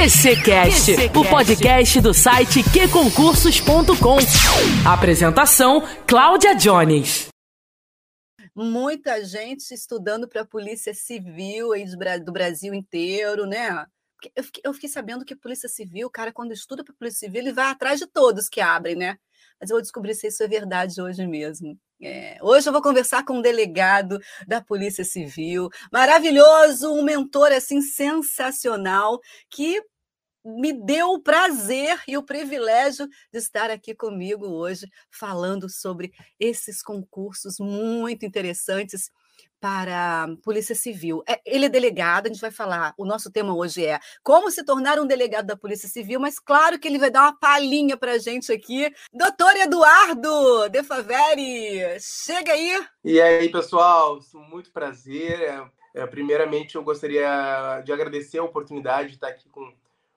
QCcast, o podcast do site qconcursos.com. Apresentação: Cláudia Jones. Muita gente estudando para a Polícia Civil aí do Brasil inteiro, né? Eu fiquei, eu fiquei sabendo que a Polícia Civil, o cara, quando estuda para a Polícia Civil, ele vai atrás de todos que abrem, né? Mas eu vou descobrir se isso é verdade hoje mesmo. É, hoje eu vou conversar com um delegado da Polícia Civil, maravilhoso, um mentor assim sensacional que me deu o prazer e o privilégio de estar aqui comigo hoje falando sobre esses concursos muito interessantes para a Polícia Civil. É, ele é delegado, a gente vai falar. O nosso tema hoje é como se tornar um delegado da Polícia Civil, mas claro que ele vai dar uma palhinha para a gente aqui. Doutor Eduardo De Faveri, chega aí. E aí, pessoal, muito prazer. É, primeiramente, eu gostaria de agradecer a oportunidade de estar aqui com,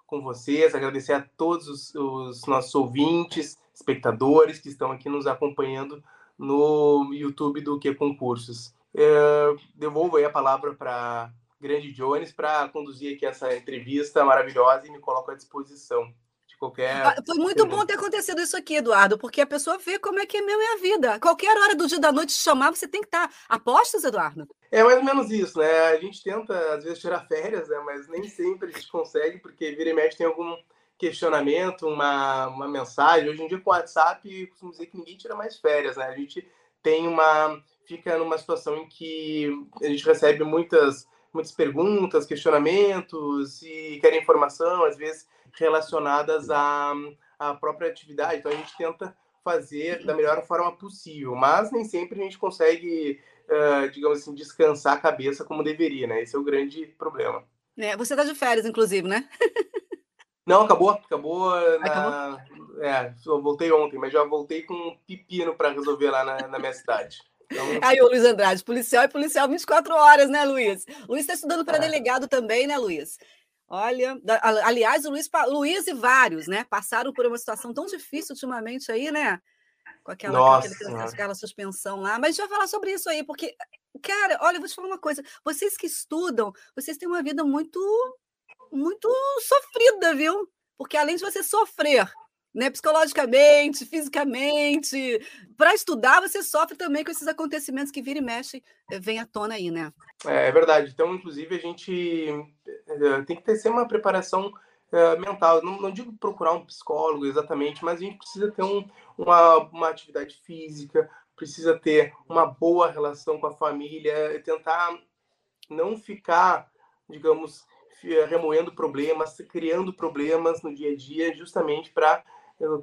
com vocês, agradecer a todos os, os nossos ouvintes, espectadores que estão aqui nos acompanhando no YouTube do Que Concursos. Eu devolvo aí a palavra para Grande Jones para conduzir aqui essa entrevista maravilhosa e me coloco à disposição de qualquer. Ah, foi muito bom ter acontecido isso aqui, Eduardo, porque a pessoa vê como é que é meu e a vida. Qualquer hora do dia da noite chamar, você tem que estar. Apostas, Eduardo? É mais ou menos isso, né? A gente tenta, às vezes, tirar férias, né? mas nem sempre a gente consegue, porque vira e mexe tem algum questionamento, uma, uma mensagem. Hoje em dia, com o WhatsApp, costumo dizer que ninguém tira mais férias, né? A gente tem uma fica numa situação em que a gente recebe muitas, muitas perguntas, questionamentos e quer informação, às vezes relacionadas à, à própria atividade. Então a gente tenta fazer da melhor forma possível, mas nem sempre a gente consegue, uh, digamos assim, descansar a cabeça como deveria, né? Esse é o grande problema. É, você está de férias, inclusive, né? Não, acabou, acabou. Na... Acabou? É, eu voltei ontem, mas já voltei com um pepino para resolver lá na, na minha cidade. Então... Aí o Luiz Andrade, policial é policial 24 horas, né, Luiz? Luiz está estudando para é. delegado também, né, Luiz? Olha, aliás, o Luiz, Luiz e vários, né, passaram por uma situação tão difícil ultimamente aí, né? Com aquela, Nossa, com aquela, aquela suspensão lá. Mas a gente vai falar sobre isso aí, porque, cara, olha, eu vou te falar uma coisa. Vocês que estudam, vocês têm uma vida muito, muito sofrida, viu? Porque além de você sofrer né, psicologicamente, fisicamente. Para estudar, você sofre também com esses acontecimentos que vira e mexe, eh, vem à tona aí, né? É, é verdade. Então, inclusive, a gente eh, tem que ter sempre uma preparação mental. Não, não, digo procurar um psicólogo exatamente, mas a gente precisa ter um, uma, uma atividade física, precisa ter uma boa relação com a família, tentar não ficar, digamos, remoendo problemas, criando problemas no dia a dia, justamente para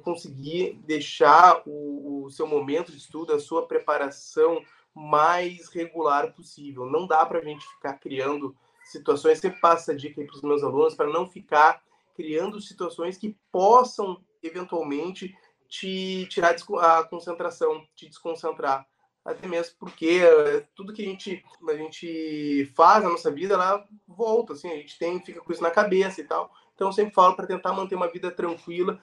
conseguir deixar o, o seu momento de estudo, a sua preparação mais regular possível. Não dá para a gente ficar criando situações, sempre passa a dica para os meus alunos, para não ficar criando situações que possam, eventualmente, te tirar a concentração, te desconcentrar. Até mesmo porque eh, tudo que a gente, a gente faz na nossa vida, ela volta, assim, a gente tem, fica com isso na cabeça e tal. Então, sempre falo para tentar manter uma vida tranquila,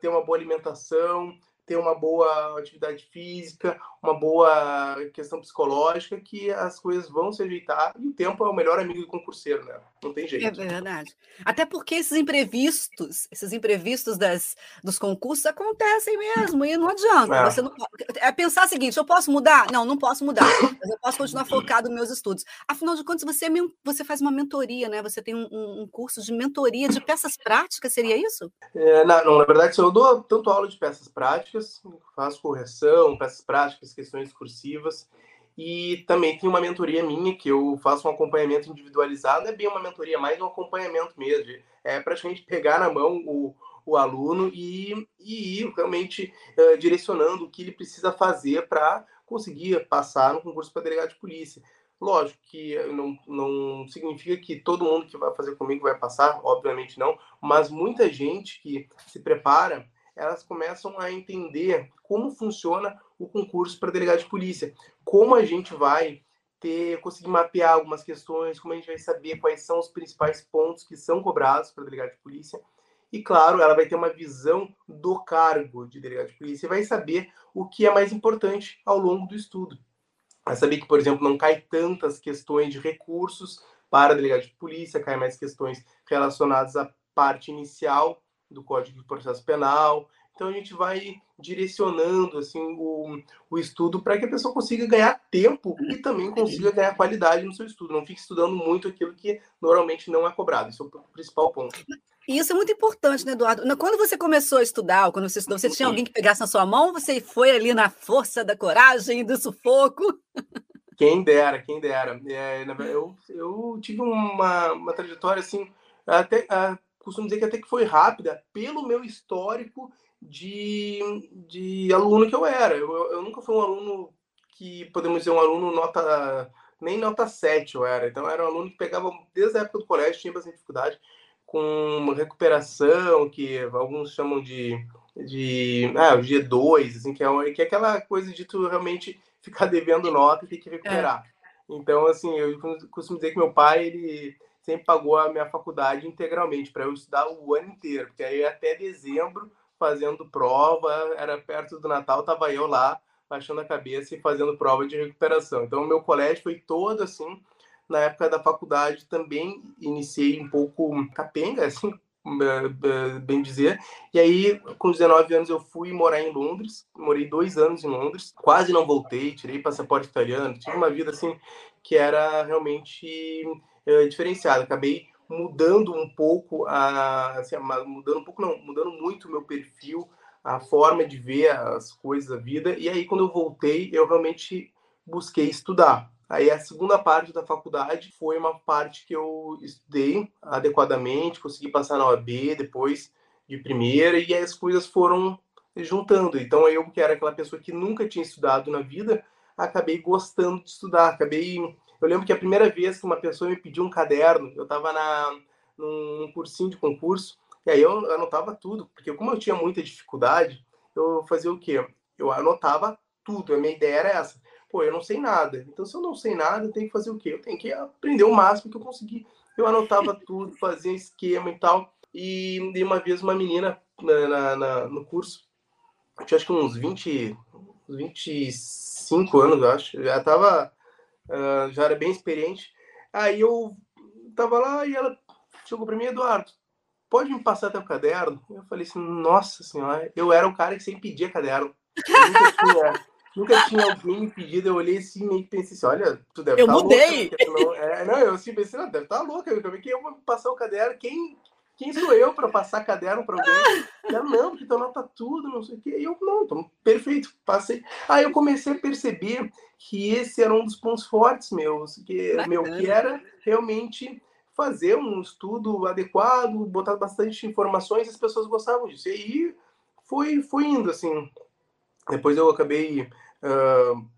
ter uma boa alimentação, ter uma boa atividade física, uma boa questão psicológica, que as coisas vão se ajeitar e o tempo é o melhor amigo do concurseiro, né? Não tem jeito. É verdade. Até porque esses imprevistos, esses imprevistos das, dos concursos acontecem mesmo e não adianta. É. Você não, é pensar o seguinte: eu posso mudar? Não, não posso mudar, mas eu posso continuar focado nos meus estudos. Afinal de contas, você, é, você faz uma mentoria, né? Você tem um, um curso de mentoria de peças práticas, seria isso? É, não, na verdade, eu dou tanto aula de peças práticas, faço correção, peças práticas, questões discursivas. E também tem uma mentoria minha, que eu faço um acompanhamento individualizado, é bem uma mentoria, mais um acompanhamento mesmo. É praticamente pegar na mão o, o aluno e, e ir realmente uh, direcionando o que ele precisa fazer para conseguir passar no concurso para delegado de polícia. Lógico que não, não significa que todo mundo que vai fazer comigo vai passar, obviamente não, mas muita gente que se prepara elas começam a entender como funciona o concurso para delegado de polícia, como a gente vai ter conseguir mapear algumas questões, como a gente vai saber quais são os principais pontos que são cobrados para delegado de polícia. E claro, ela vai ter uma visão do cargo de delegado de polícia e vai saber o que é mais importante ao longo do estudo. Vai saber que, por exemplo, não cai tantas questões de recursos para delegado de polícia, cai mais questões relacionadas a parte inicial do Código de Processo Penal. Então a gente vai direcionando assim o, o estudo para que a pessoa consiga ganhar tempo e também consiga ganhar qualidade no seu estudo. Não fique estudando muito aquilo que normalmente não é cobrado. Isso é o principal ponto. E isso é muito importante, né, Eduardo? Quando você começou a estudar, quando você estudou, você tinha alguém que pegasse na sua mão, você foi ali na força da coragem, do sufoco? Quem dera, quem dera. É, eu, eu tive uma, uma trajetória assim, até costumo dizer que até que foi rápida, pelo meu histórico de, de aluno que eu era. Eu, eu nunca fui um aluno que, podemos dizer, um aluno nota, nem nota 7 eu era. Então, eu era um aluno que pegava, desde a época do colégio, tinha bastante dificuldade com recuperação, que alguns chamam de, de ah, G2, assim, que é, que é aquela coisa de tu realmente ficar devendo nota e ter que recuperar. É. Então, assim, eu costumo dizer que meu pai, ele sempre pagou a minha faculdade integralmente, para eu estudar o ano inteiro, porque aí até dezembro, fazendo prova, era perto do Natal, tava eu lá, baixando a cabeça e fazendo prova de recuperação. Então, o meu colégio foi todo assim, na época da faculdade também iniciei um pouco capenga, assim, bem dizer. E aí, com 19 anos, eu fui morar em Londres. Morei dois anos em Londres. Quase não voltei, tirei passaporte italiano. Tive uma vida, assim, que era realmente uh, diferenciada. Acabei mudando um pouco, a, assim, mudando um pouco, não, mudando muito o meu perfil, a forma de ver as coisas da vida. E aí, quando eu voltei, eu realmente busquei estudar. Aí a segunda parte da faculdade foi uma parte que eu estudei adequadamente, consegui passar na OAB depois de primeira, e aí as coisas foram juntando. Então eu, que era aquela pessoa que nunca tinha estudado na vida, acabei gostando de estudar. Acabei. Eu lembro que a primeira vez que uma pessoa me pediu um caderno, eu estava num cursinho de concurso, e aí eu anotava tudo, porque como eu tinha muita dificuldade, eu fazia o quê? Eu anotava tudo. A minha ideia era essa pô, eu não sei nada. Então, se eu não sei nada, eu tenho que fazer o quê? Eu tenho que aprender o máximo que eu conseguir. Eu anotava tudo, fazia esquema e tal. E, e uma vez uma menina na, na, na, no curso, tinha acho que uns 20, 25 anos, eu acho, já tava, uh, já era bem experiente. Aí eu tava lá e ela chegou para mim, Eduardo, pode me passar teu caderno? Eu falei assim, nossa senhora, eu era o cara que sempre pedia caderno. Eu nunca tinha, Nunca tinha alguém me pedido, eu olhei assim e pensei assim, olha, tu deve estar tá mudei. louca. Não, é, não, eu assim pensei, não, deve estar tá louca, eu, que eu vou passar o caderno, quem, quem sou eu para passar caderno para alguém? Ela, não, porque tu anota tudo, não sei o quê. E eu, não, então, perfeito, passei. Aí eu comecei a perceber que esse era um dos pontos fortes meus, que, meu, que era realmente fazer um estudo adequado, botar bastante informações, as pessoas gostavam disso. E aí foi, foi indo, assim. Depois eu acabei Uh,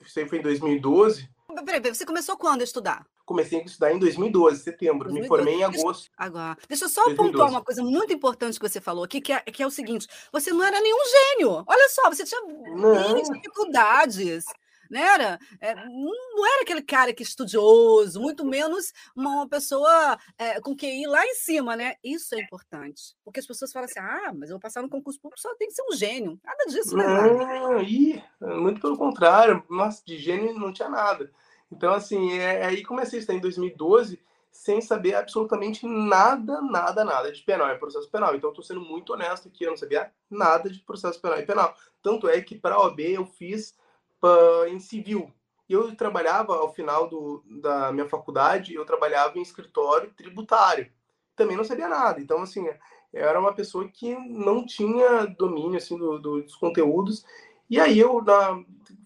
isso aí foi em 2012. Peraí, você começou quando a estudar? Comecei a estudar em 2012, setembro. 2012. Me formei em agosto. Agora, deixa eu só 2012. pontuar uma coisa muito importante que você falou aqui, que é, que é o seguinte: você não era nenhum gênio. Olha só, você tinha não. dificuldades né? Era, é, não era aquele cara que é estudioso, muito menos uma pessoa é, com QI lá em cima, né? Isso é importante, porque as pessoas falam assim, ah, mas eu vou passar no concurso público, só tem que ser um gênio. Nada disso, né? Não, ih, muito pelo contrário, nossa, de gênio não tinha nada. Então, assim, é, aí comecei a estudar em 2012 sem saber absolutamente nada, nada, nada de penal e processo penal. Então, estou sendo muito honesto aqui, eu não sabia nada de processo penal e penal. Tanto é que para a OAB eu fiz uh, em civil. E eu trabalhava, ao final do, da minha faculdade, eu trabalhava em escritório tributário. Também não sabia nada. Então, assim, eu era uma pessoa que não tinha domínio, assim, do, do, dos conteúdos. E aí eu, na,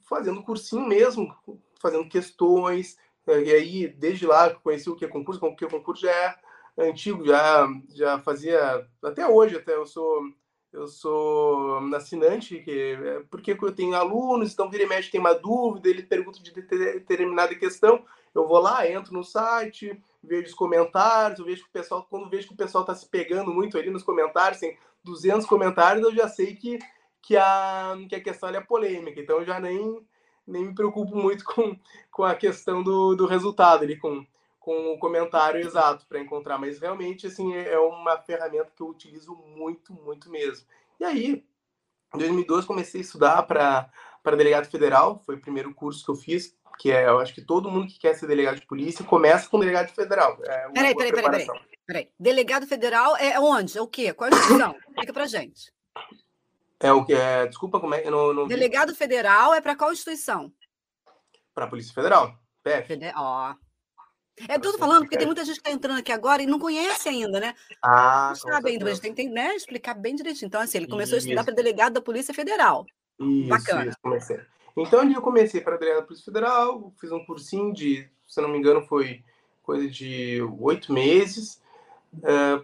fazendo cursinho mesmo, fazendo questões, eh, e aí, desde lá, conheci o que é concurso, o concurso já é antigo, já, já fazia, até hoje, até eu sou eu sou assinante, que, é, porque eu tenho alunos, então vira e mexe tem uma dúvida, ele pergunta de determinada questão, eu vou lá, entro no site, vejo os comentários, eu vejo que o pessoal, quando vejo que o pessoal está se pegando muito ali nos comentários, tem 200 comentários, eu já sei que, que, a, que a questão é polêmica, então eu já nem, nem me preocupo muito com, com a questão do, do resultado ali, com, com o comentário exato para encontrar, mas realmente assim é uma ferramenta que eu utilizo muito, muito mesmo. E aí, em 2012 comecei a estudar para para delegado federal, foi o primeiro curso que eu fiz, que é, eu acho que todo mundo que quer ser delegado de polícia começa com delegado federal. É peraí, peraí, peraí, peraí. Peraí, delegado federal é onde? É o quê? Qual a instituição? Explica pra gente. É o que é. Desculpa, como é que não, não Delegado federal é para qual instituição? Para a Polícia Federal. PF. Fede- Ó. É tudo falando, porque tem muita gente que está entrando aqui agora e não conhece ainda, né? Ah, Não sabe ainda, mas tem que né, explicar bem direitinho. Então, assim, ele começou a estudar Isso. para delegado da Polícia Federal. Isso, Bacana. isso, comecei. Então ali eu comecei para delegado da Polícia Federal, fiz um cursinho de, se eu não me engano, foi coisa de oito meses. É,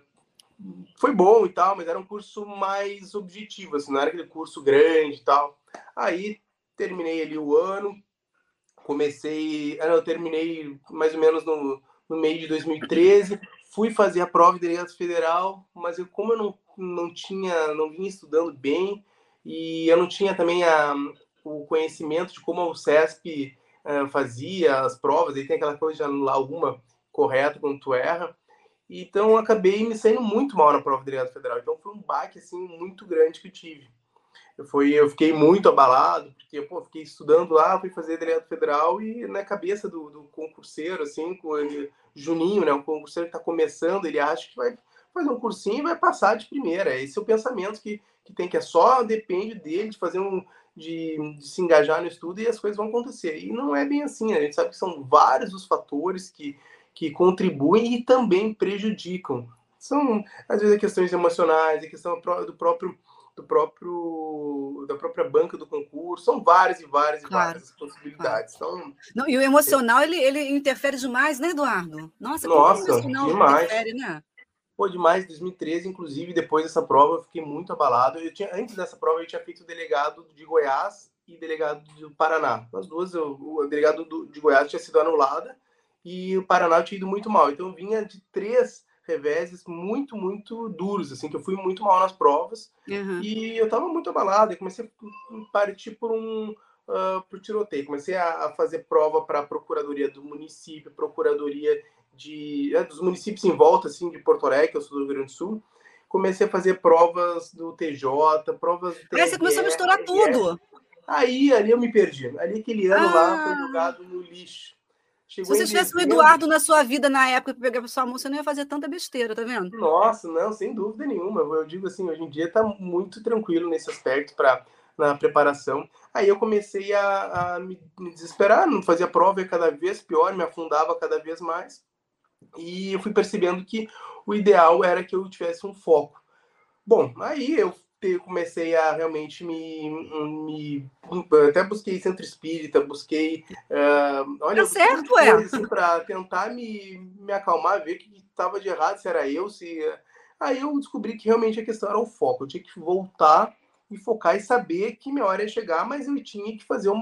foi bom e tal, mas era um curso mais objetivo, assim, não era aquele curso grande e tal. Aí terminei ali o ano, comecei, ah, eu terminei mais ou menos no, no meio de 2013, fui fazer a prova de delegado federal, mas eu, como eu não, não tinha, não vinha estudando bem e eu não tinha também a, o conhecimento de como o CESP eh, fazia as provas, aí tem aquela coisa de anular uma correta quando tu erra. Então acabei me saindo muito mal na prova de delegado federal. Então foi um baque assim muito grande que eu tive. Eu, fui, eu fiquei muito abalado, porque pô, fiquei estudando lá, fui fazer delegado federal e na cabeça do, do concurseiro, assim, com ele, Juninho, né, o concurseiro que está começando, ele acha que vai fazer um cursinho e vai passar de primeira. Esse é o pensamento que, que tem, que é só depende dele de fazer um. De, de se engajar no estudo e as coisas vão acontecer. E não é bem assim, né? a gente sabe que são vários os fatores que, que contribuem e também prejudicam. São, às vezes, questões emocionais, a questão do próprio do próprio da própria banca do concurso, são várias e várias e Claro, várias possibilidades. Então, Não, e o emocional, ele, ele interfere demais, né, Eduardo? Nossa, Nossa, demais. interfere, né? Pô, demais, 2013, inclusive, depois dessa prova, eu fiquei muito abalado. Eu tinha, antes dessa prova, eu tinha feito delegado de Goiás e delegado do Paraná. As duas, eu, o delegado do, de Goiás tinha sido anulada e o Paraná tinha ido muito mal. Então, eu vinha de três reveses muito, muito duros, assim, que eu fui muito mal nas provas. Uhum. E eu tava muito abalado, e comecei a partir por um uh, por tiroteio. Comecei a, a fazer prova para a procuradoria do município, procuradoria de é, dos municípios em volta, assim, de Porto Alegre, que eu sou do Rio Grande do Sul. Comecei a fazer provas do TJ, provas do Aí você começou a misturar tudo. Aí, ali eu me perdi. Ali aquele ano lá Ah. foi jogado no lixo. Se Chegou você em tivesse o Eduardo na sua vida na época para pegar para sua mão, você não ia fazer tanta besteira, tá vendo? Nossa, não, sem dúvida nenhuma. Eu digo assim, hoje em dia está muito tranquilo nesse aspecto para na preparação. Aí eu comecei a, a me, me desesperar, não fazia prova ia cada vez pior, me afundava cada vez mais. E eu fui percebendo que o ideal era que eu tivesse um foco. Bom, aí eu te- comecei a realmente me, me até busquei centro espírita, busquei ah, olha Tá certo, é. assim, para tentar me, me acalmar, ver o que estava de errado, se era eu, se aí eu descobri que realmente a questão era o foco. Eu tinha que voltar e focar e saber que minha hora ia chegar, mas eu tinha que fazer o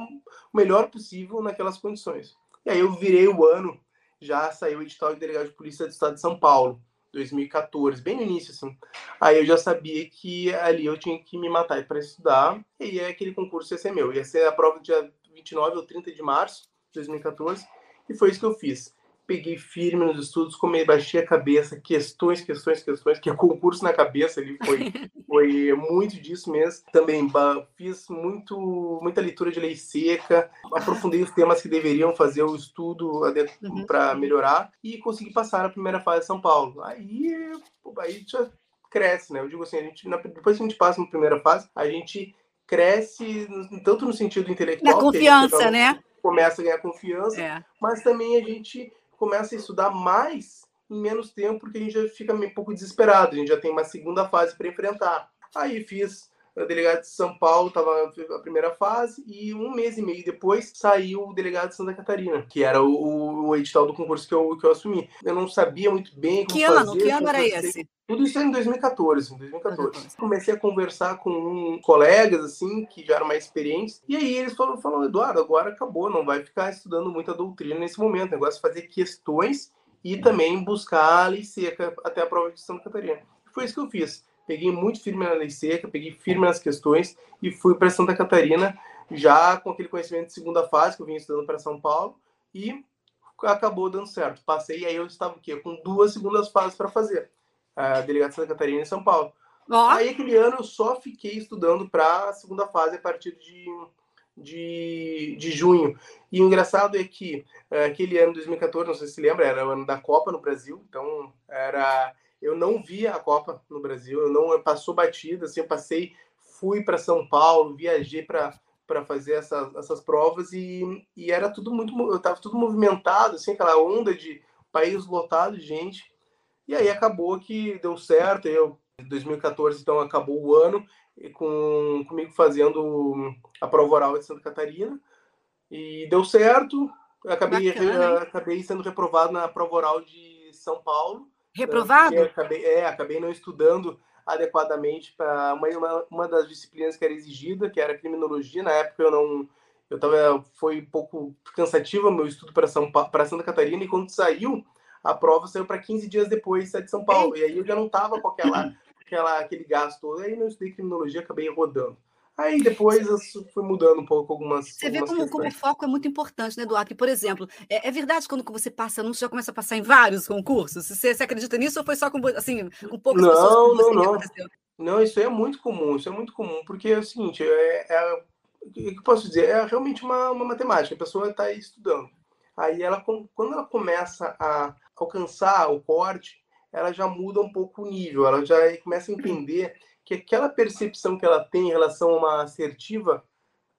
melhor possível naquelas condições. E aí eu virei o ano, já saiu o edital de delegado de polícia do estado de São Paulo, 2014, bem no início, assim. Aí eu já sabia que ali eu tinha que me matar para estudar, e aquele concurso ia ser meu. Ia ser a prova dia 29 ou 30 de março de 2014, e foi isso que eu fiz. Peguei firme nos estudos, come, baixei a cabeça, questões, questões, questões, que é concurso na cabeça ali, foi, foi muito disso mesmo. Também fiz muito, muita leitura de lei seca, aprofundei os temas que deveriam fazer o estudo Uhum. para melhorar e consegui passar na primeira fase de São Paulo. Aí, aí já cresce, né? Eu digo assim, a gente, depois que a gente passa na primeira fase, a gente cresce tanto no sentido intelectual, Na confiança, né? começa a ganhar confiança, É. mas também a gente começa a estudar mais em menos tempo, porque a gente já fica um pouco desesperado, a gente já tem uma segunda fase para enfrentar. Aí fiz o delegado de São Paulo, estava a primeira fase, e um mês e meio depois saiu o delegado de Santa Catarina, que era o, o edital do concurso que eu, que eu assumi. Eu não sabia muito bem como Que ano? fazer, Que ano era esse? tudo isso em 2014, em 2014. 2014. Comecei a conversar com um, colegas, assim, que já eram mais experientes, e aí eles falaram, falaram, Eduardo, agora acabou, não vai ficar estudando muita doutrina nesse momento, o negócio é fazer questões e também buscar a lei seca até a prova de Santa Catarina. Foi isso que eu fiz. Peguei muito firme na lei seca, peguei firme nas questões e fui para Santa Catarina já com aquele conhecimento de segunda fase que eu vinha estudando para São Paulo e acabou dando certo. Passei, aí eu estava o quê? Com duas segundas fases para fazer. A delegado de Santa Catarina e São Paulo. Ó, Aí aquele ano eu só fiquei estudando para a segunda fase a partir de, de, de junho. E o engraçado é que é, aquele ano, 2014, não sei se se lembra, era o ano da Copa no Brasil, então era eu não via a Copa no Brasil, eu não passou batida, assim, eu passei, fui para São Paulo, viajei para para fazer essas, essas provas e, e era tudo muito, eu tava tudo movimentado, assim, aquela onda de país lotado de gente. E aí acabou que deu certo, eu em 2014 então acabou o ano com comigo fazendo a prova oral de Santa Catarina e deu certo. Eu acabei Bacana, acabei sendo reprovado na prova oral de São Paulo Reprovado? Acabei, é, acabei não estudando adequadamente para uma, uma das disciplinas que era exigida, que era criminologia. Na época eu não. Eu tava, foi um pouco cansativo o meu estudo para São para Santa Catarina, e quando saiu, a prova saiu para 15 dias depois de São Paulo. E aí eu já não tava com aquela, aquela, aquele gasto todo. Aí não estudei criminologia, acabei rodando. Aí depois eu fui mudando um pouco algumas. Você vê como, como, o foco é muito importante, né, Eduardo? por exemplo, é, é, verdade quando você passa anúncio, já começa a passar em vários concursos? Você, você acredita nisso ou foi só com assim, um poucas não, pessoas? Não, não, não. Não, isso é muito comum, isso é muito comum, porque é o seguinte, é, é o que eu posso dizer? É realmente uma, uma matemática, a pessoa está estudando. Aí ela, quando ela começa a alcançar o corte, ela já muda um pouco o nível, ela já começa a entender que aquela percepção que ela tem em relação a uma assertiva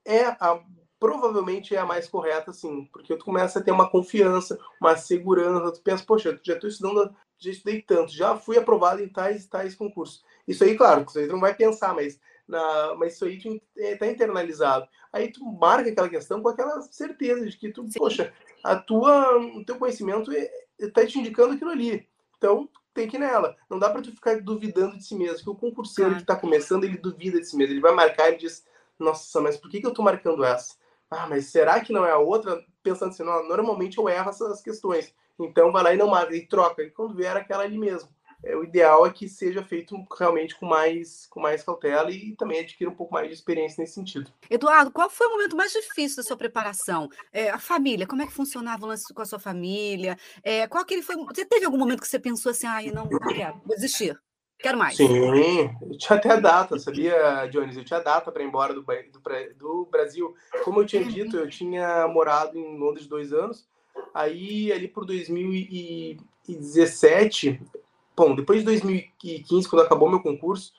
é a, provavelmente é a mais correta, sim, porque tu começa a ter uma confiança, uma segurança, tu pensa, poxa, já estou estudando, já estudei tanto, já fui aprovado em tais e tais concursos. Isso aí, claro, tu não vai pensar, mas, na, mas isso aí está é, internalizado. Aí tu marca aquela questão com aquela certeza de que tu, sim. poxa, a tua, o teu conhecimento está é, te indicando aquilo ali. Então, tem que ir nela. Não dá para tu ficar duvidando de si mesmo, que o concurseiro que está começando, ele duvida de si mesmo. Ele vai marcar e diz, nossa, mas por que, que eu estou marcando essa? Ah, mas será que não é a outra? Pensando assim, não, normalmente eu erro essas questões. Então vai lá e não marca, e troca. E quando vier aquela ali mesmo é, o ideal é que seja feito realmente com mais, com mais cautela e também adquira um pouco mais de experiência nesse sentido. Eduardo, qual foi o momento mais difícil da sua preparação? É, a família, como é que funcionava o lance com a sua família? É, qual que ele foi? Você teve algum momento que você pensou assim, ah, não, não quero, vou desistir? Quero mais. Sim, eu tinha até data, sabia, Jones? Eu tinha data para ir embora do, do, do, Brasil. Como eu tinha dito, eu tinha morado em Londres dois anos. Aí, ali por 2017, Bom, depois de 2015, quando acabou meu concurso,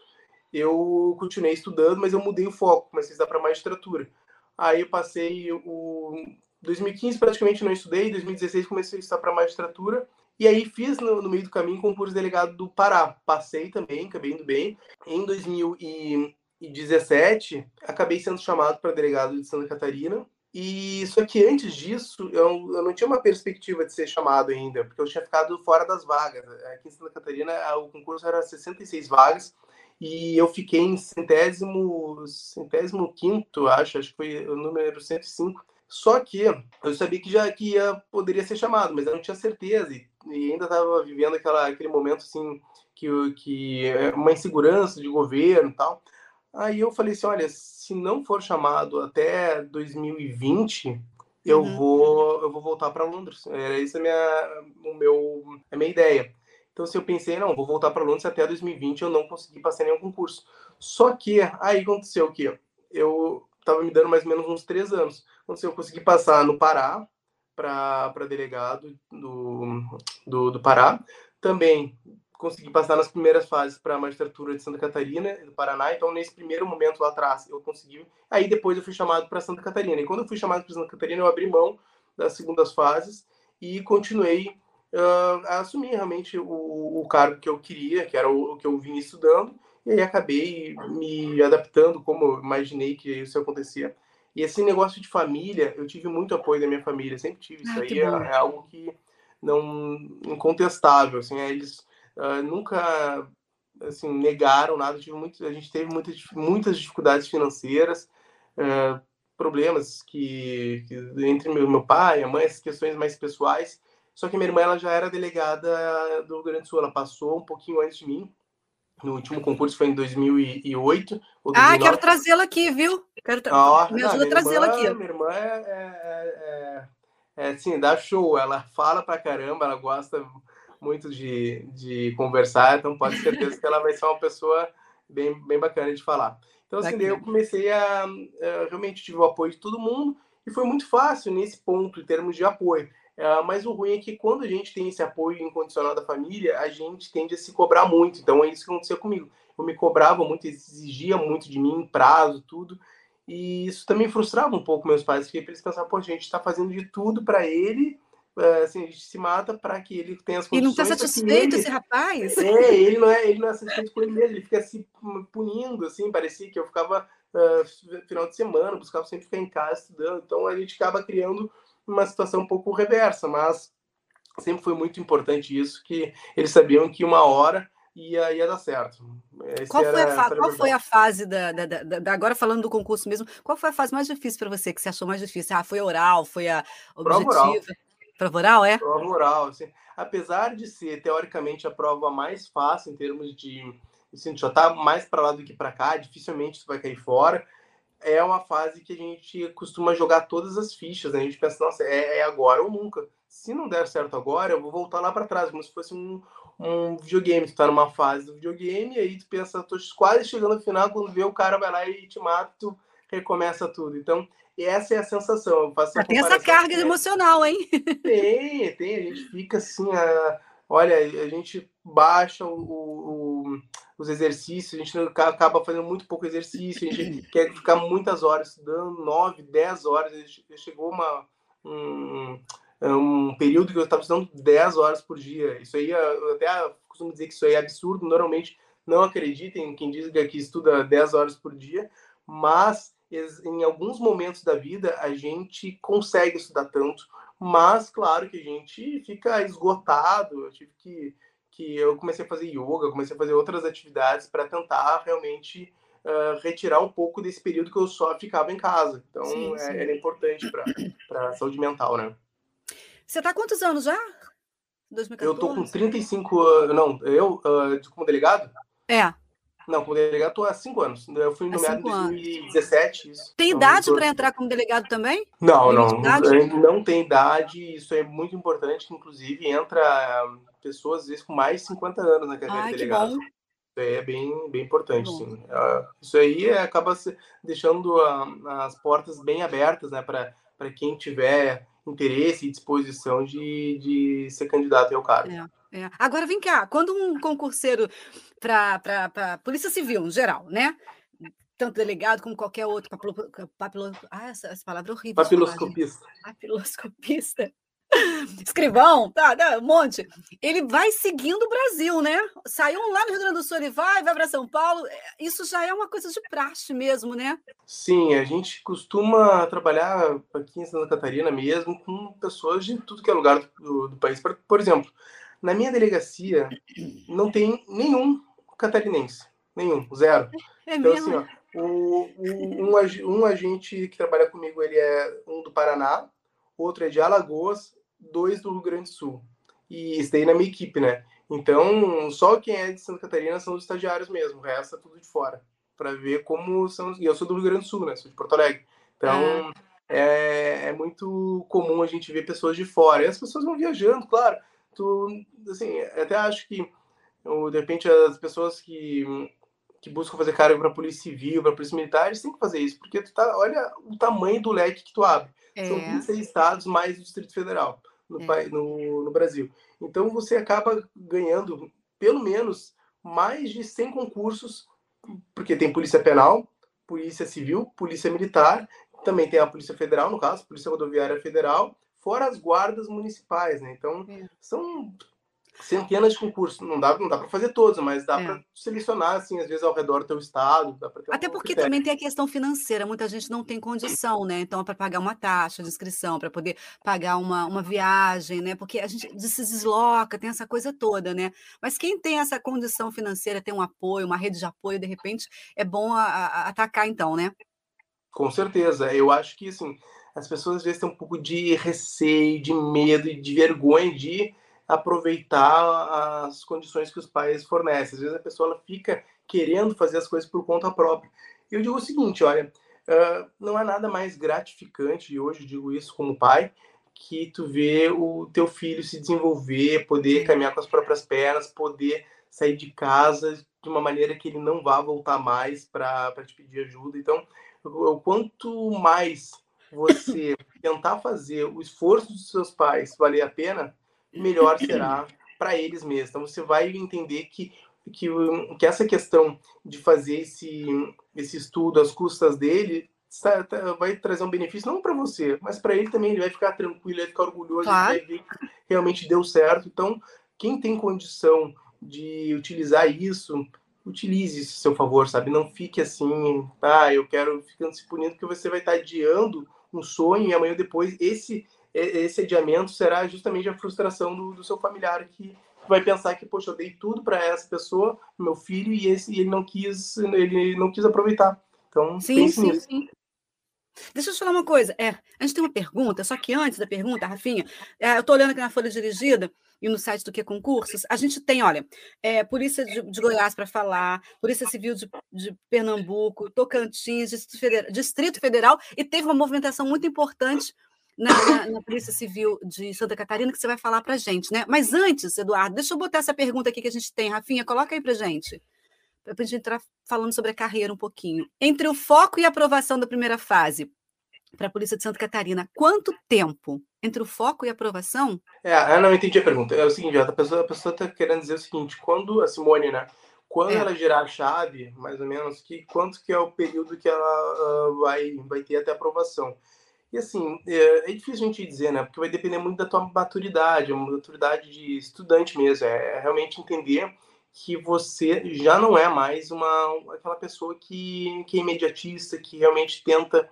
eu continuei estudando, mas eu mudei o foco, comecei a estudar para magistratura. Aí eu passei o 2015 praticamente não estudei, 2016 comecei a estudar para magistratura e aí fiz no, no, meio do caminho concurso delegado do Pará. Passei também, acabei indo bem. Em 2017 acabei sendo chamado para delegado de Santa Catarina e só que antes disso, eu, eu não tinha uma perspectiva de ser chamado ainda, porque eu tinha ficado fora das vagas. Aqui em Santa Catarina, o concurso era 66 vagas, e eu fiquei em centésimo, centésimo quinto, acho, acho que foi o número 105. Só que eu sabia que já que ia, poderia ser chamado, mas eu não tinha certeza, e, e ainda estava vivendo aquela, aquele momento assim, que, que é uma insegurança de governo e tal. Aí eu falei assim, olha, se não for chamado até 2020, eu uhum. vou eu vou voltar para Londres. Era essa a minha o meu a minha ideia. Então se eu pensei, não, vou voltar para Londres até 2020, eu não consegui passar nenhum concurso. Só que aí aconteceu o quê? Eu estava me dando mais ou menos uns três anos. Aconteceu, eu consegui passar no Pará para delegado do, do, do Pará. Também consegui passar nas primeiras fases para a magistratura de Santa Catarina, do Paraná. Então, nesse primeiro momento lá atrás, eu consegui. Aí, depois, eu fui chamado para Santa Catarina. E quando eu fui chamado para Santa Catarina, eu abri mão das segundas fases e continuei uh, a assumir realmente o, o, cargo que eu queria, que era o, o, que eu vinha estudando. E aí, acabei me adaptando como eu imaginei que isso acontecia. E esse negócio de família, eu tive muito apoio da minha família, sempre tive. Isso ah, aí é, é, algo que não incontestável. Assim, eles uh, nunca assim, negaram nada. Tive muito, a gente teve muitas, muitas dificuldades financeiras, uh, problemas que, que, entre meu, meu pai e a mãe, essas questões mais pessoais. Só que minha irmã ela já era delegada do Rio Grande do Sul, ela passou um pouquinho antes de mim. No último concurso foi em 2008. Ah, quero trazê-la aqui, viu? Quero tra... ah, Me ajuda a trazê-la aqui. Minha irmã é, é, é, é, assim, dá show. Ela fala pra caramba, ela gosta muito de, de conversar, então pode ter certeza que ela vai ser uma pessoa bem, bem bacana de falar. Então, assim, daí eu comecei a, a, Realmente tive o apoio de todo mundo e foi muito fácil nesse ponto, em termos de apoio. Uh, mas o ruim é que quando a gente tem esse apoio incondicional da família, a gente tende a se cobrar muito. Então, é isso que aconteceu comigo. Eu me cobrava muito, exigia muito de mim, prazo, tudo. E isso também frustrava um pouco meus pais, porque eles pensavam, pô, a gente está fazendo de tudo para ele assim, a gente se mata para que ele tenha as condições. E não está satisfeito ele, esse rapaz? É, ele não é, ele não é satisfeito com ele mesmo, ele fica se punindo, assim, parecia que eu ficava uh, final de semana, buscava sempre ficar em casa estudando, então a gente acaba criando uma situação um pouco reversa, mas sempre foi muito importante isso, que eles sabiam que uma hora ia, ia dar certo. qual foi, a, qual foi a fase da, da, da, da, Agora falando do concurso mesmo, qual foi a fase mais difícil para você, que você achou mais difícil? Ah, foi oral, foi a objetiva? Prova oral, é? Prova oral, assim. Apesar de ser, teoricamente, a prova mais fácil em termos de. Assim, já tá mais para lá do que para cá, dificilmente isso vai cair fora. É uma fase que a gente costuma jogar todas as fichas, né? A gente pensa, nossa, é, é agora ou nunca. Se não der certo agora, eu vou voltar lá para trás, como se fosse um, um videogame. Tu tá numa fase do videogame, e aí tu pensa, tô quase chegando no final, quando vê o cara vai lá e te mata, tu recomeça tudo. Então, e essa é a sensação. Eu faço tem essa carga emocional, hein? Tem, tem. A gente fica assim, a, olha, a gente baixa o, o, os exercícios, a gente acaba fazendo muito pouco exercício, a gente quer ficar muitas horas estudando, nove, dez horas. Chegou uma, um, um período que eu estava estudando dez horas por dia. Isso aí, eu até costumo dizer que isso aí é absurdo. Normalmente, não acreditem quem diz que estuda dez horas por dia, mas em alguns momentos da vida a gente consegue estudar tanto, mas claro que a gente fica esgotado. Eu tive que que eu comecei a fazer yoga, comecei a fazer outras atividades para tentar realmente uh, retirar um pouco desse período que eu só ficava em casa. Então, sim, é, sim. Era importante para a saúde mental, né? Você está quantos anos já? 2014? Eu tô com 35 anos. Não, eu, uh, como delegado? É. Não, como delegado estou há cinco anos. Eu fui nomeado em 2017. Isso. Tem então, idade para entrar como delegado também? Não, não. Não tem idade. Isso é muito importante. Inclusive, entra pessoas, às vezes, com mais de 50 anos na carreira Ai, de delegado. Isso é bem, bem importante, sim. Ah, isso aí acaba deixando as portas bem abertas né, para quem tiver interesse e disposição de, de ser candidato ao cargo. É. É. Agora vem cá, quando um concurseiro para Polícia Civil, em geral, né? Tanto delegado como qualquer outro, papilo, papilo, ah, essa, essa palavra é horrível. Papiloscopista. Papiloscopista. Escrivão, tá, tá, um monte. Ele vai seguindo o Brasil, né? Saiu lá no Rio Grande do Sul, ele vai, vai para São Paulo. É, isso já é uma coisa de praxe mesmo, né? Sim, a gente costuma trabalhar aqui em Santa Catarina mesmo com pessoas de tudo que é lugar do, do país. Por exemplo, na minha delegacia, não tem nenhum catarinense. Nenhum, zero. É então, mesmo? assim, ó, o, o, um, um agente que trabalha comigo, ele é um do Paraná, outro é de Alagoas, dois do Rio Grande do Sul. E isso daí na minha equipe, né? Então, só quem é de Santa Catarina são os estagiários mesmo, o resto é tudo de fora. Para ver como são. E eu sou do Rio Grande do Sul, né? Sou de Porto Alegre. Então, é, é muito comum a gente ver pessoas de fora. E as pessoas vão viajando, claro tu, assim, até acho que, de repente, as pessoas que, que buscam fazer cargo para polícia civil, para polícia militar, eles têm que fazer isso, porque tu tá, olha o tamanho do leque que tu abre. É. São 26 estados mais o Distrito Federal no, é. no, no Brasil. Então, você acaba ganhando, pelo menos, mais de 100 concursos, porque tem polícia penal, polícia civil, polícia militar, também tem a polícia federal, no caso, polícia rodoviária federal, fora as guardas municipais, né? Então, é. são centenas de concursos. Não dá, não dá para fazer todos, mas dá é. para selecionar, assim, às vezes ao redor do teu estado. Até porque critério. também tem a questão financeira. Muita gente não tem condição, né? Então, é para pagar uma taxa de inscrição, para poder pagar uma, uma viagem, né? Porque a gente se desloca, tem essa coisa toda, né? Mas quem tem essa condição financeira, tem um apoio, uma rede de apoio, de repente, é bom a, a, atacar, então, né? Com certeza. Eu acho que, assim, as pessoas às vezes têm um pouco de receio, de medo e de vergonha de aproveitar as condições que os pais fornecem. Às vezes a pessoa fica querendo fazer as coisas por conta própria. E eu digo o seguinte, olha, uh, não é nada mais gratificante, e hoje digo isso como pai, que tu vê o teu filho se desenvolver, poder caminhar com as próprias pernas, poder sair de casa de uma maneira que ele não vá voltar mais para te pedir ajuda. Então, o quanto mais você tentar fazer o esforço dos seus pais valer a pena, melhor será para eles mesmos. Então, você vai entender que, que, que essa questão de fazer esse, esse estudo às custas dele vai trazer um benefício não para você, mas para ele também. Ele vai ficar tranquilo, vai ficar orgulhoso, claro. vai ver que realmente deu certo. Então, quem tem condição de utilizar isso, utilize isso a seu favor, sabe? Não fique assim, ah, eu quero ficando se punindo, porque você vai estar adiando um sonho e amanhã depois esse esse adiamento será justamente a frustração do, do seu familiar que vai pensar que, poxa, eu dei tudo para essa pessoa, meu filho, e esse e ele não quis, ele não quis aproveitar. Então, sim, sim, nisso. sim. Deixa eu te falar uma coisa. É, a gente tem uma pergunta, só que antes da pergunta, Rafinha, é, eu estou olhando aqui na folha dirigida e no site do Que Concursos, a gente tem, olha, é, Polícia de, de Goiás para falar, Polícia Civil de, de Pernambuco, Tocantins, Distrito Federal, Distrito Federal, e teve uma movimentação muito importante na, na, na, Polícia Civil de Santa Catarina que você vai falar para gente, né? Mas antes, Eduardo, deixa eu botar essa pergunta aqui que a gente tem. Rafinha, coloca aí para gente. Para a gente entrar falando sobre a carreira um pouquinho. Entre o foco e a aprovação da primeira fase para a Polícia de Santa Catarina, quanto tempo entre o foco e a aprovação? É, eu não entendi a pergunta. É o seguinte, a pessoa está querendo dizer o seguinte, quando a Simone, né? Quando é. ela girar a chave, mais ou menos, que quanto que é o período que ela uh, vai, vai ter até a aprovação? E assim, é, é, difícil a gente dizer, né? Porque vai depender muito da tua maturidade, uma maturidade de estudante mesmo. É, é realmente entender que você já não é mais uma aquela pessoa que, que é imediatista, que realmente tenta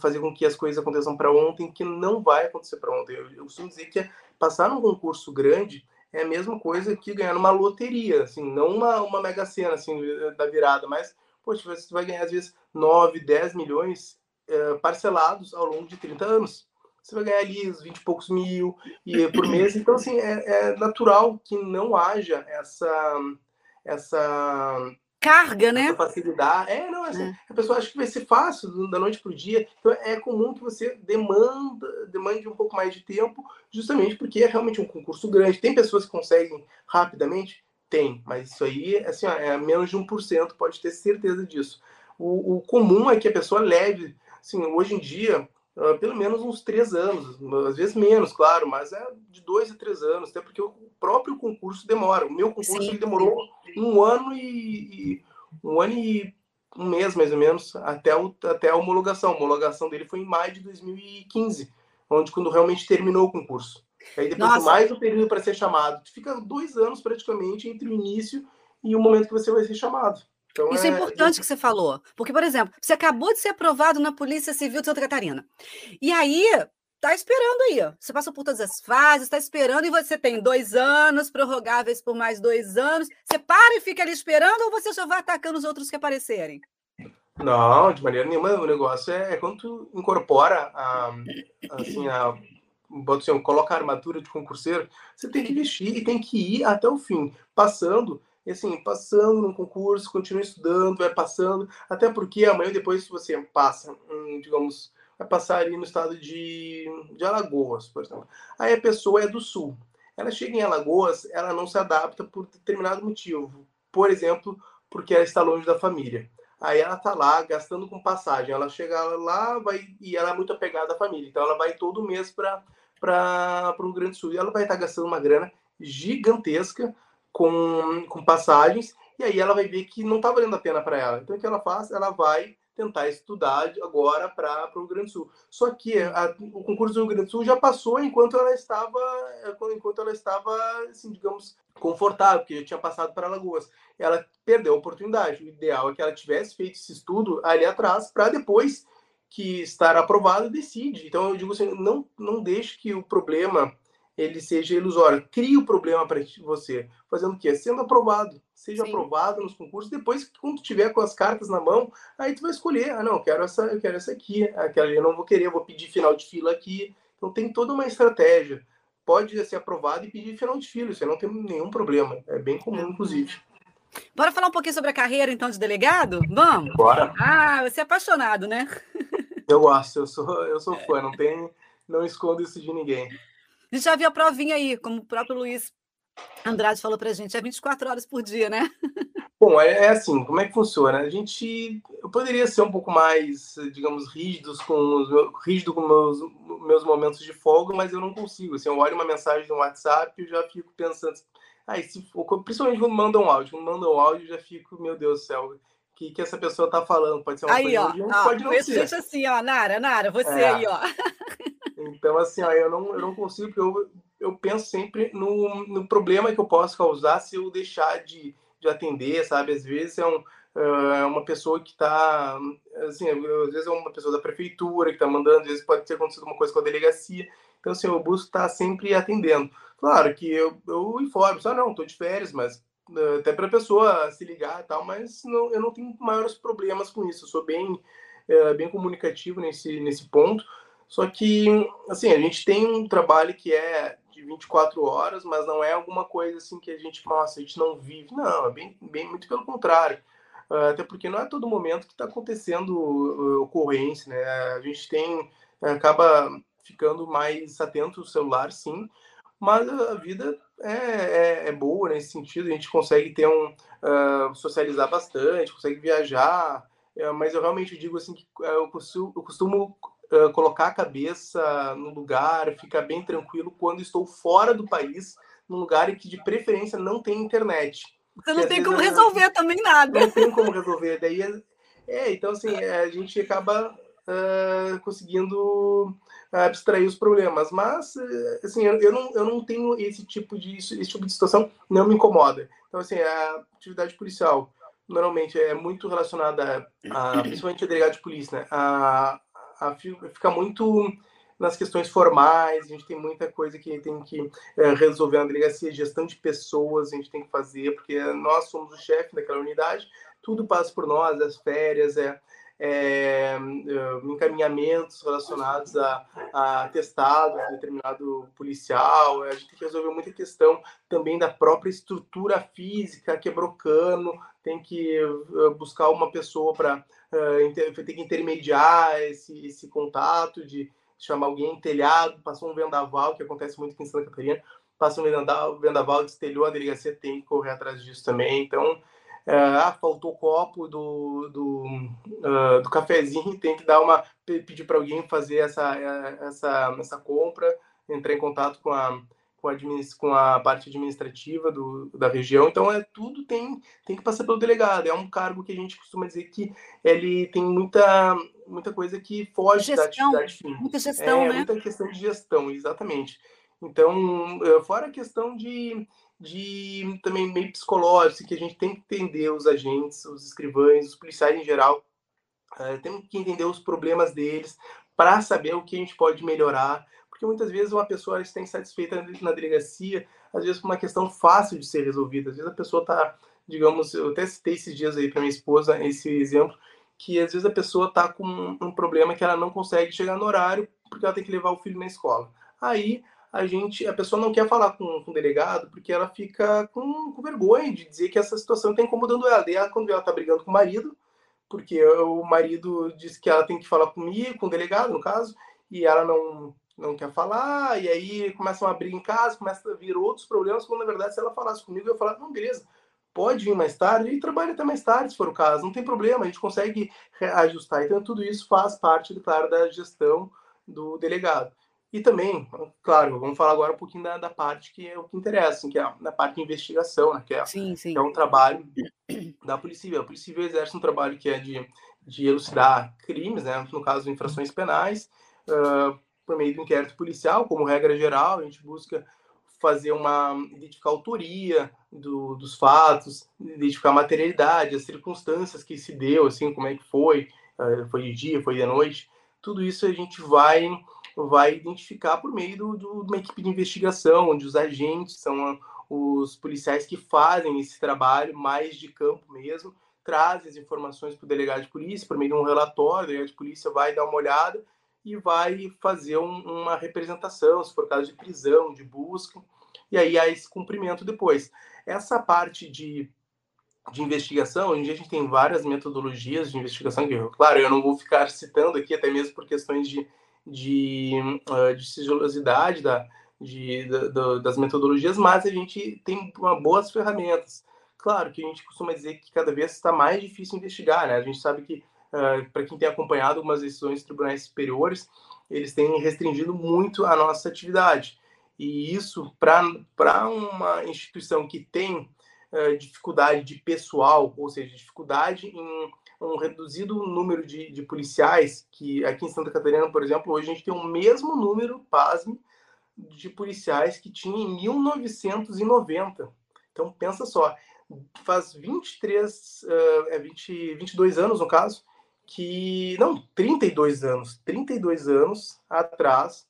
fazer com que as coisas aconteçam para ontem, que não vai acontecer para ontem. Eu, eu costumo dizer que passar num concurso grande é a mesma coisa que ganhar numa loteria, assim, não uma, uma mega cena assim, da virada, mas, poxa, você vai ganhar às vezes 9, 10 milhões é, parcelados ao longo de 30 anos. Você vai ganhar ali os 20 e poucos mil e, por mês. Então, assim, é, é natural que não haja essa, essa carga, né? facilidade. É, não, assim, é. a pessoa acha que vai ser fácil da noite para o dia. Então é comum que você demanda, demande um pouco mais de tempo, justamente porque é realmente um concurso grande. Tem pessoas que conseguem rapidamente? Tem, mas isso aí assim, ó, é menos de 1%, pode ter certeza disso. O, o comum é que a pessoa leve assim, hoje em dia, uh, pelo menos uns três anos, às vezes menos, claro, mas é de dois a três anos, até porque o próprio concurso demora. O meu concurso demorou um ano e, e, um ano e um mês, mais ou menos, até, o, até a homologação. A homologação dele foi em maio de 2015, onde quando realmente terminou o concurso. Aí depois Nossa. mais o período para ser chamado. Fica dois anos praticamente entre o início e o momento que você vai ser chamado. Então, Isso é, é importante que você falou. Porque, por exemplo, você acabou de ser aprovado na Polícia Civil de Santa Catarina. E aí, tá esperando aí. Ó. Você passou por todas as fases, está esperando, e você tem dois anos, prorrogáveis por mais dois anos. Você para e fica ali esperando, ou você já vai atacando os outros que aparecerem? Não, de maneira nenhuma. O negócio é, é quando tu incorpora a, assim, a, assim, coloca a armadura de concurseiro, você tem que vestir e tem que ir até o fim, passando e assim, passando no concurso, continua estudando, vai passando, até porque amanhã depois, você passa, digamos, vai passar ali no estado de, de Alagoas, por exemplo. Aí a pessoa é do sul. Ela chega em Alagoas, ela não se adapta por determinado motivo. Por exemplo, porque ela está longe da família. Aí ela tá lá gastando com passagem. Ela chega lá vai e ela é muito apegada à família. Então ela vai todo mês para para o Rio Grande do Sul. E ela vai estar gastando uma grana gigantesca com, com passagens, e aí ela vai ver que não está valendo a pena para ela. Então, o que ela faz? Ela vai tentar estudar agora para o Rio Grande do Sul. Só que a, o concurso do Rio Grande do Sul já passou enquanto ela estava, enquanto ela estava, assim, digamos, confortável, porque já tinha passado para Alagoas. Ela perdeu a oportunidade. O ideal é que ela tivesse feito esse estudo ali atrás, para depois que estar aprovado, decide. Então, eu digo assim, não, não deixe que o problema ele seja ilusório. Crie o problema para você. Fazendo o quê? Sendo aprovado. Seja Sim. aprovado nos concursos. Depois, quando tiver com as cartas na mão, aí tu vai escolher. Ah, não, eu quero essa, eu quero essa aqui. Aquela ali eu não vou querer, vou pedir final de fila aqui. Então tem toda uma estratégia. Pode ser aprovado e pedir final de fila. Isso aí não tem nenhum problema. É bem comum, inclusive. Bora falar um pouquinho sobre a carreira, então, de delegado? Vamos? Bora. Ah, você é apaixonado, né? Eu gosto, eu sou, eu sou fã, não tem, não escondo isso de ninguém. A gente já viu a provinha aí, como o próprio Luiz Andrade falou para a gente, é 24 horas por dia, né? Bom, é, é, assim, como é que funciona? A gente, eu poderia ser um pouco mais, digamos, rígidos com os rígido com meus meus momentos de folga, mas eu não consigo. Assim, eu olho uma mensagem no WhatsApp e já fico pensando, ah, se, principalmente quando mandam um áudio, quando mandam um áudio, já fico, meu Deus do céu, que, que essa pessoa está falando? Pode ser uma aí, coisa ó, ó, pode não ser. Assim, ó, Nara, Nara, você é. aí, ó. Então, assim, ó, eu, não, eu não consigo, porque eu, eu penso sempre no, no problema que eu posso causar se eu deixar de, de atender, sabe? Às vezes é um, é uma pessoa que está, assim, às vezes é uma pessoa da prefeitura que está mandando, às vezes pode ter acontecido uma coisa com a delegacia. Então, assim, eu busco estar sempre atendendo. Claro que eu, eu informo, só não, estou de férias, mas até para a pessoa se ligar e tal, mas não, eu não tenho maiores problemas com isso. Eu sou bem, é, bem comunicativo nesse, nesse ponto. Só que, assim, a gente tem um trabalho que é de 24 horas, mas não é alguma coisa assim que a gente, nossa, a gente não vive. Não, é bem, bem muito pelo contrário. Uh, até porque não é todo momento que está acontecendo ocorrência, né? A gente tem, acaba ficando mais atento ao celular, sim, mas a vida é, é, é boa nesse sentido, a gente consegue ter um, uh, socializar bastante, consegue viajar, mas eu realmente digo assim que eu costumo, eu costumo colocar a cabeça no lugar, ficar bem tranquilo quando estou fora do país, num lugar em que de preferência não tem internet. Você não tem como resolver também nada. Não tem como resolver. Daí é, é então assim, a gente acaba uh, conseguindo abstrair os problemas. Mas assim, eu, eu, não, eu não tenho esse tipo de esse tipo de situação não me incomoda. Então assim, a atividade policial normalmente é muito relacionada a, principalmente a delegado de polícia, né? A, a fica muito nas questões formais, a gente tem muita coisa que tem que é, resolver na delegacia, gestão de pessoas a gente tem que fazer, porque nós somos o chefe daquela unidade, tudo passa por nós, as férias, é, é, encaminhamentos relacionados a, a testado de determinado policial, a gente tem que resolver muita questão também da própria estrutura física, quebrou cano, tem que buscar uma pessoa para uh, ter que intermediar esse, esse contato de chamar alguém telhado, passou um vendaval, que acontece muito aqui em Santa Catarina, passou um vendaval, vendaval destelhou a delegacia, tem que correr atrás disso também. Então, é, ah, faltou copo do, do, uh, do cafezinho, tem que dar uma pedir para alguém fazer essa, é, essa, essa compra, entrar em contato com a, com a, com a parte administrativa do, da região. Então, é tudo tem, tem que passar pelo delegado. É um cargo que a gente costuma dizer que ele tem muita, muita coisa que foge gestão, da atividade fim. Muita gestão, é, né? Muita questão de gestão, exatamente. Então, eh, fora a questão de, de também meio psicológico, que a gente tem que entender os agentes, os escrivães, os policiais em geral, uh, temos que entender os problemas deles para saber o que a gente pode melhorar, porque muitas vezes uma pessoa está insatisfeita na delegacia, às vezes por uma questão fácil de ser resolvida. Às vezes a pessoa está, digamos, eu até citei esses dias aí para minha esposa esse exemplo, que às vezes a pessoa está com um problema que ela não consegue chegar no horário porque ela tem que levar o filho na escola. Aí a gente, a pessoa não quer falar com, com o delegado porque ela fica com, com, vergonha de dizer que essa situação está incomodando ela. Daí ela, quando ela está brigando com o marido, porque o marido diz que ela tem que falar comigo, com o delegado, no caso, e ela não, não quer falar, e aí começam a briga em casa, começa a vir outros problemas, quando na verdade se ela falasse comigo, eu ia falar, não, beleza, pode vir mais tarde, e trabalha até mais tarde, se for o caso, não tem problema, a gente consegue ajustar. Então, tudo isso faz parte, claro, da gestão do delegado. E também, claro, vamos falar agora um pouquinho da, da parte que é o que interessa, assim, que é a, parte de investigação, né, que, é, sim, sim. que é um trabalho da Polícia Civil. A Polícia Civil exerce um trabalho que é de, de elucidar crimes, né, no caso, infrações penais, uh, por meio do inquérito policial, como regra geral, a gente busca fazer uma identificar a autoria do, dos fatos, identificar a materialidade, as circunstâncias que se deu, assim, como é que foi, foi de dia, foi de noite, tudo isso a gente vai vai identificar por meio do, de uma equipe de investigação, onde os agentes são os policiais que fazem esse trabalho mais de campo mesmo, trazem as informações para o delegado de polícia, por meio de um relatório, o delegado de polícia vai dar uma olhada e vai fazer um, uma representação, se for caso de prisão, de busca, e aí há esse cumprimento depois. Essa parte de, de investigação, hoje a gente tem várias metodologias de investigação, que, claro, eu não vou ficar citando aqui, até mesmo por questões de, de, uh, de sigilosidade da, de, da, das metodologias, mas a gente tem uma, boas ferramentas. claro que a gente costuma dizer que cada vez está mais difícil investigar, né? A gente sabe que, uh, para quem tem acompanhado algumas decisões de tribunais superiores, eles têm restringido muito a nossa atividade. E isso, para uma instituição que tem uh, dificuldade de pessoal, ou seja, dificuldade em um reduzido número de, de, policiais, que aqui em Santa Catarina, por exemplo, hoje a gente tem o mesmo número, pasme, de policiais que tinha em 1990. Então, pensa só, faz 23, uh, é 20, 22 anos, no caso, que. Não, 32 anos. 32 anos atrás,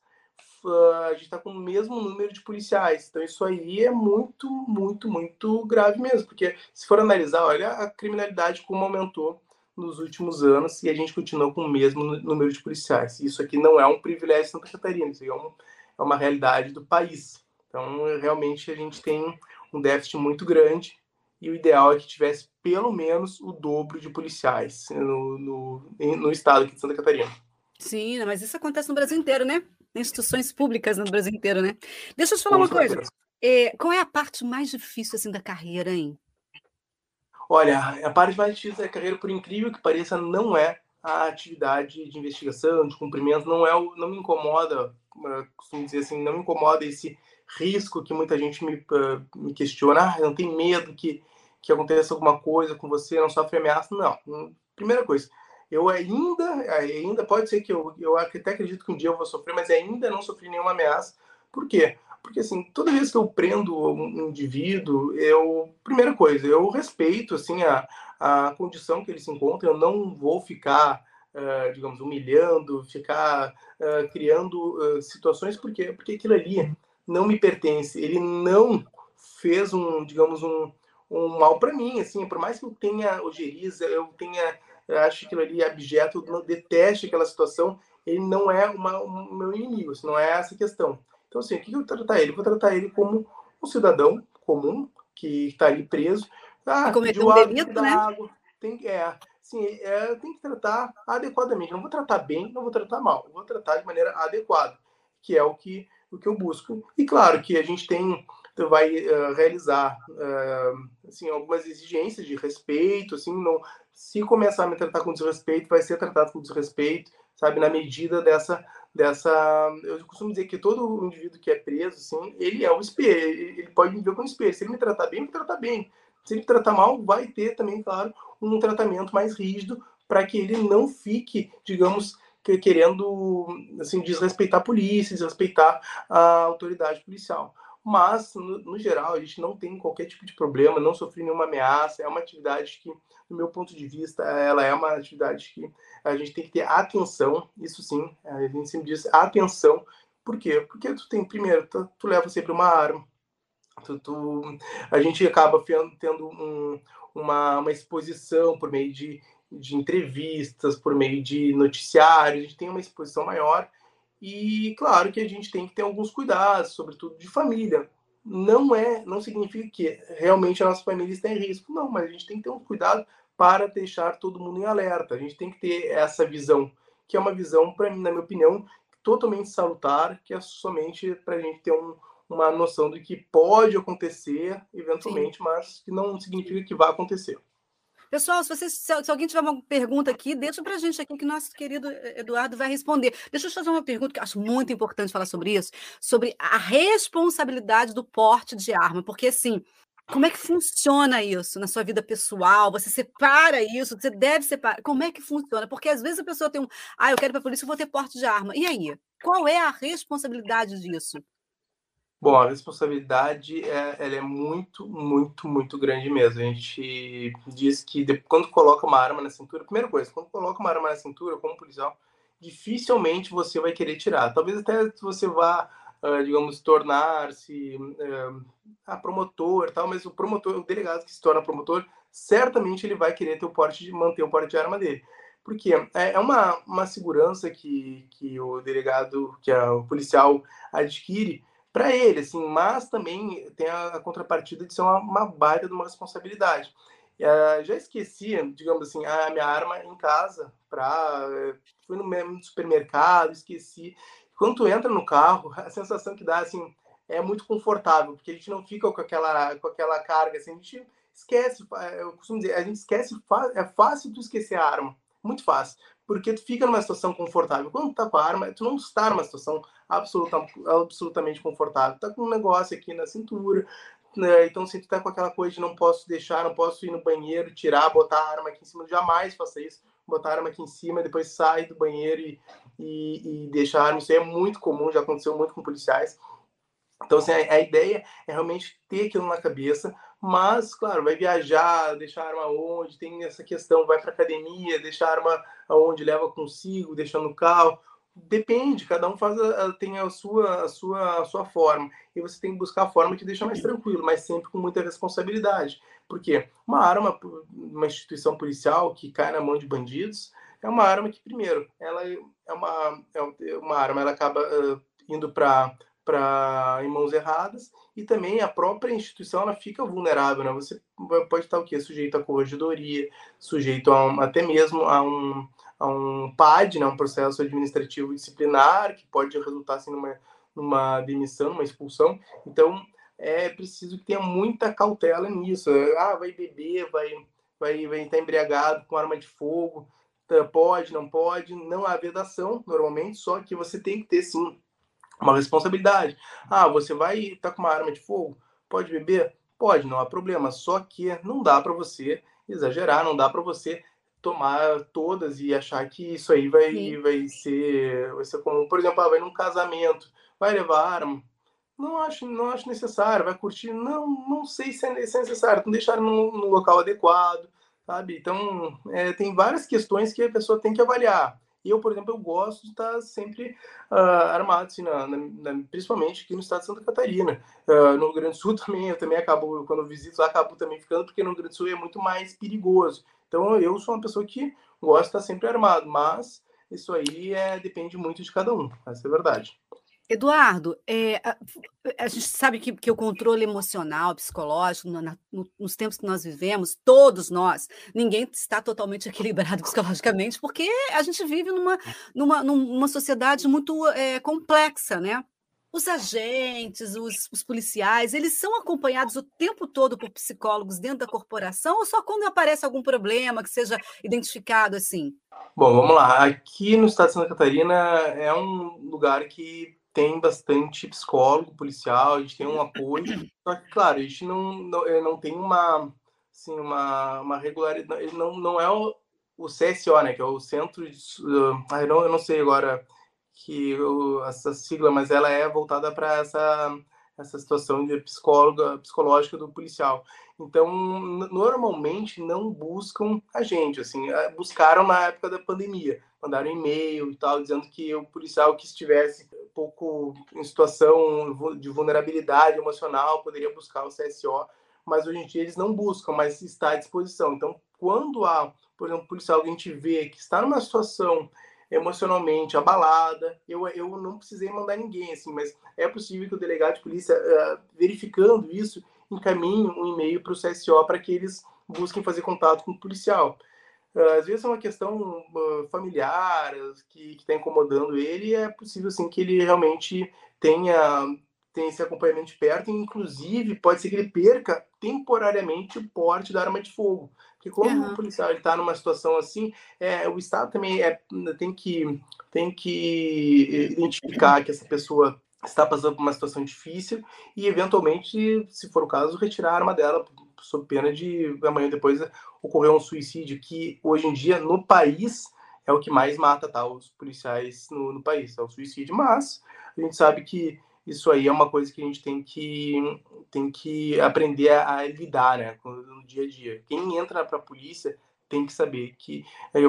uh, a gente está com o mesmo número de policiais. Então, isso aí é muito, muito, muito grave mesmo, porque se for analisar, olha a criminalidade como aumentou nos últimos anos e a gente continua com o mesmo número de policiais. Isso aqui não é um privilégio de Santa Catarina, isso é, um, é uma realidade do país. Então, realmente, a gente tem um déficit muito grande e o ideal é que tivesse pelo menos o dobro de policiais no, no, no estado aqui de Santa Catarina. Sim, mas isso acontece no Brasil inteiro, né? Instituições públicas no Brasil inteiro, né? Deixa eu te falar Com uma coisa. É, qual é a parte mais difícil assim da carreira, hein? Olha, a parte mais difícil da carreira, por incrível que pareça, não é a atividade de investigação, de cumprimento, não é o, não me incomoda, costumo dizer assim, não me incomoda esse risco que muita gente me, me questiona, ah, não tem medo que que aconteça alguma coisa com você, não sofre ameaça. Não. Hum, primeira coisa, eu ainda, ainda pode ser que eu, eu até acredito que um dia eu vou sofrer, mas ainda não sofri nenhuma ameaça. Por quê? Porque, assim, toda vez que eu prendo um indivíduo, eu, primeira coisa, eu respeito, assim, a, a condição que ele se encontra, eu não vou ficar, uh, digamos, humilhando, ficar uh, criando uh, situações, porque, porque aquilo ali não me pertence, ele não fez um, digamos, um, um mal para mim, assim, por mais que eu tenha ojeriza, eu tenha, eu acho aquilo ali abjeto, eu deteste aquela situação, ele não é uma, um meu inimigo, assim, não é essa questão. Então, assim, o que eu vou tratar ele? Eu vou tratar ele como um cidadão comum, que está ali preso. Ah, cometeu um delito, né? Água, tem, é, assim, é, tem que tratar adequadamente. Não vou tratar bem, não vou tratar mal. Vou tratar de maneira adequada, que é o que, o que eu busco. E claro que a gente tem tu vai uh, realizar uh, assim algumas exigências de respeito assim não se começar a me tratar com desrespeito vai ser tratado com desrespeito sabe na medida dessa dessa eu costumo dizer que todo indivíduo que é preso assim ele é o espelho ele pode me ver como espelho. Se ele me tratar bem me tratar bem. Se ele me tratar mal vai ter também claro um tratamento mais rígido para que ele não fique digamos querendo assim desrespeitar a polícia desrespeitar a autoridade policial mas no, no, geral a gente não tem qualquer tipo de problema, não sofri nenhuma ameaça, é uma atividade que, do meu ponto de vista, ela é uma atividade que a gente tem que ter atenção, isso sim, a gente sempre diz atenção, por quê? Porque tu tem, primeiro, tu, tu leva sempre uma arma, tu, tu, a gente acaba tendo um, uma, uma exposição por meio de, de entrevistas, por meio de noticiários, a gente tem uma exposição maior, e claro que a gente tem que ter alguns cuidados, sobretudo de família. Não é, não significa que realmente a nossa família está em risco, não, mas a gente tem que ter um cuidado para deixar todo mundo em alerta. A gente tem que ter essa visão, que é uma visão, para mim, na minha opinião, totalmente salutar, que é somente para a gente ter um, uma noção do que pode acontecer eventualmente, Sim. mas que não significa que vai acontecer. Pessoal, se, vocês, se, alguém tiver uma pergunta aqui, deixa para a gente aqui que nosso querido Eduardo vai responder. Deixa eu fazer uma pergunta que eu acho muito importante falar sobre isso, sobre a responsabilidade do porte de arma, porque assim, como é que funciona isso na sua vida pessoal? Você separa isso? Você deve separar. Como é que funciona? Porque às vezes a pessoa tem um, ah, eu quero ir para a polícia, eu vou ter porte de arma. E aí? Qual é a responsabilidade disso? Bom, a responsabilidade é, ela é muito, muito, muito grande mesmo. A gente diz que de, quando coloca uma arma na cintura, primeira coisa, quando coloca uma arma na cintura, como policial, dificilmente você vai querer tirar. Talvez até você vá, uh, digamos, tornar-se uh, a promotor, tal, mas o promotor, o delegado que se torna promotor, certamente ele vai querer ter o porte de manter o porte de arma dele. Porque é, é uma, uma segurança que, que o delegado, que o policial adquire para ele, assim, mas também tem a, contrapartida de ser uma, uma baita de uma responsabilidade. Uh, já esqueci, digamos assim, a minha arma em casa, pra, fui no mesmo supermercado, esqueci. Quando tu entra no carro, a sensação que dá, assim, é muito confortável, porque a gente não fica com aquela, com aquela carga, assim, a gente esquece, eu costumo dizer, a gente esquece, é fácil tu esquecer a arma, muito fácil, porque tu fica numa situação confortável. Quando tu tá com a arma, tu não está numa situação absoluta, absolutamente confortável. Tu tá com um negócio aqui na cintura, né? então se tu tá com aquela coisa de não posso deixar, não posso ir no banheiro, tirar, botar a arma aqui em cima, jamais faça isso, botar a arma aqui em cima, depois sai do banheiro e, e, e deixar a arma, isso é muito comum, já aconteceu muito com policiais. Então, assim, a, a, ideia é realmente ter aquilo na cabeça, mas, claro, vai viajar, deixar a arma onde, tem essa questão, vai para academia, deixar a arma onde leva consigo, deixa no carro. Depende, cada um faz a, tem a sua, a, sua, a sua forma. E você tem que buscar a forma que deixa mais tranquilo, mas sempre com muita responsabilidade. Porque uma arma, uma instituição policial que cai na mão de bandidos, é uma arma que, primeiro, ela é uma, é uma arma, ela acaba uh, indo para para em mãos erradas e também a própria instituição ela fica vulnerável, né? Você pode estar o quê? Sujeito a corregedoria, sujeito a um, até mesmo a um, a um PAD, né? Um processo administrativo disciplinar que pode resultar assim numa numa demissão, numa expulsão. Então é preciso que tenha muita cautela nisso. Ah, vai beber, vai vai vai estar embriagado com arma de fogo, tá, pode, não pode, não há vedação normalmente, só que você tem que ter sim uma responsabilidade. Ah, você vai estar tá com uma arma de fogo? Pode beber? Pode, não há problema. Só que não dá para você exagerar, não dá para você tomar todas e achar que isso aí vai, vai ser vai ser comum. Por exemplo, ah, vai num casamento, vai levar arma. Não acho, não acho necessário, vai curtir. Não, não sei se é, se é necessário. Não deixar no, no local adequado, sabe? Então, é, tem várias questões que a pessoa tem que avaliar. E eu, por exemplo, eu gosto de estar sempre uh, armado, assim, na, na, principalmente aqui no estado de Santa Catarina. Uh, no Rio Grande do Sul também, eu também acabo, quando eu visito lá, acabo também ficando, porque no Rio Grande do Sul é muito mais perigoso. Então, eu sou uma pessoa que gosta de estar sempre armado, mas isso aí é, depende muito de cada um, essa é a verdade. Eduardo, é, a, a, gente sabe que, que, o controle emocional, psicológico, no, na, no, nos tempos que nós vivemos, todos nós, ninguém está totalmente equilibrado psicologicamente, porque a gente vive numa, numa, numa sociedade muito é, complexa, né? Os agentes, os, os, policiais, eles são acompanhados o tempo todo por psicólogos dentro da corporação ou só quando aparece algum problema que seja identificado assim? Bom, vamos lá. Aqui no estado de Santa Catarina é um lugar que tem bastante psicólogo policial, a gente tem um apoio, só que, claro, a gente não, não, eh, não tem uma, assim, uma, uma regularidade, ele não, não é o, o CSO, né, que é o Centro de... Eu, não, eu não sei agora que o, essa sigla, mas ela é voltada para essa, essa situação de psicóloga, psicológica do policial. Então, normalmente não buscam a gente, assim, buscaram na época da pandemia, mandaram e-mail e tal, dizendo que o policial que estivesse um pouco em situação de vulnerabilidade emocional poderia buscar o CSO, mas hoje em dia eles não buscam, mas está à disposição. Então, quando há, por exemplo, policial que a gente vê que está numa situação emocionalmente abalada, eu, eu não precisei mandar ninguém, assim, mas é possível que o delegado de polícia, uh, verificando isso, encaminhe um e-mail para o CSO para que eles busquem fazer contato com o policial. Uh, às vezes é uma questão uh, familiar que está incomodando ele, e é possível sim que ele realmente tenha, tenha esse acompanhamento de perto, e inclusive pode ser que ele perca temporariamente o porte da arma de fogo. Porque como uhum. o policial está numa situação assim, é, o Estado também é, tem, que, tem que identificar que essa pessoa está passando por uma situação difícil e, eventualmente, se for o caso, retirar a arma dela sob pena de amanhã depois ocorrer um suicídio, que hoje em dia no país é o que mais mata tá, os policiais no, no país, é o suicídio. Mas a gente sabe que isso aí é uma coisa que a gente tem que, tem que aprender a, a lidar né, no dia a dia. Quem entra para a polícia tem que saber que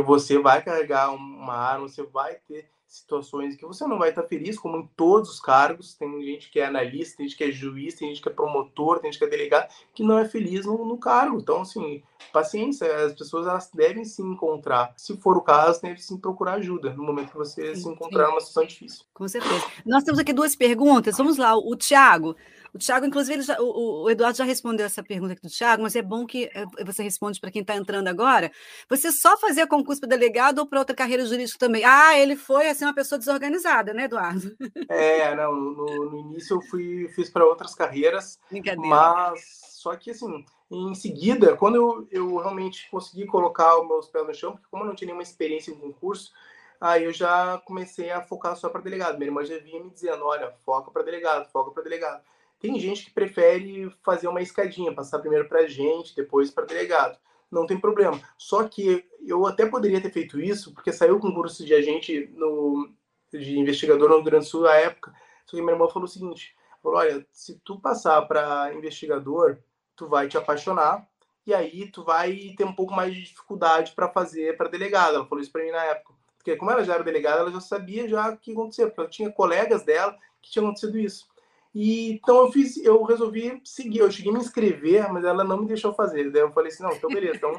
você vai carregar uma arma, você vai ter situações que você não vai estar feliz, como em todos os cargos. Tem gente que é analista, tem gente que é juiz, tem gente que é promotor, tem gente que é delegado, que não é feliz no, no cargo. Então, assim, paciência, as pessoas elas devem se encontrar. Se for o caso, deve sim procurar ajuda no momento que você sim, se encontrar sim. numa situação difícil. Com certeza. Nós temos aqui duas perguntas. Vamos lá, o Tiago. O Tiago, inclusive, já, o, o, Eduardo já respondeu essa pergunta aqui do Tiago, mas é bom que eh, você responde para quem está entrando agora. Você só fazia concurso para delegado ou para outra carreira jurídica também? Ah, ele foi assim, uma pessoa desorganizada, né, Eduardo? É, não, no, no início eu fui, fiz para outras carreiras, mas só que assim, em seguida, quando eu, eu realmente consegui colocar os meus pés no chão, porque como eu não tinha nenhuma experiência em concurso, aí eu já comecei a focar só para delegado. Minha irmã já vinha me dizendo, olha, foca para delegado, foca para delegado. Tem gente que prefere fazer uma escadinha, passar primeiro para gente, depois para delegado. Não tem problema. Só que eu até poderia ter feito isso, porque saiu o concurso de agente no, de investigador no Rio Grande do Sul à época. Só que minha irmã falou o seguinte: falou, olha, se tu passar para investigador, tu vai te apaixonar e aí tu vai ter um pouco mais de dificuldade para fazer para delegada. Ela falou isso para mim na época. Porque como ela já era delegada, ela já sabia já o que acontecia, porque ela tinha colegas dela que tinham acontecido isso. E então eu fiz, eu resolvi seguir, eu cheguei a me inscrever, mas ela não me deixou fazer. Daí eu falei assim, não, então beleza. Então,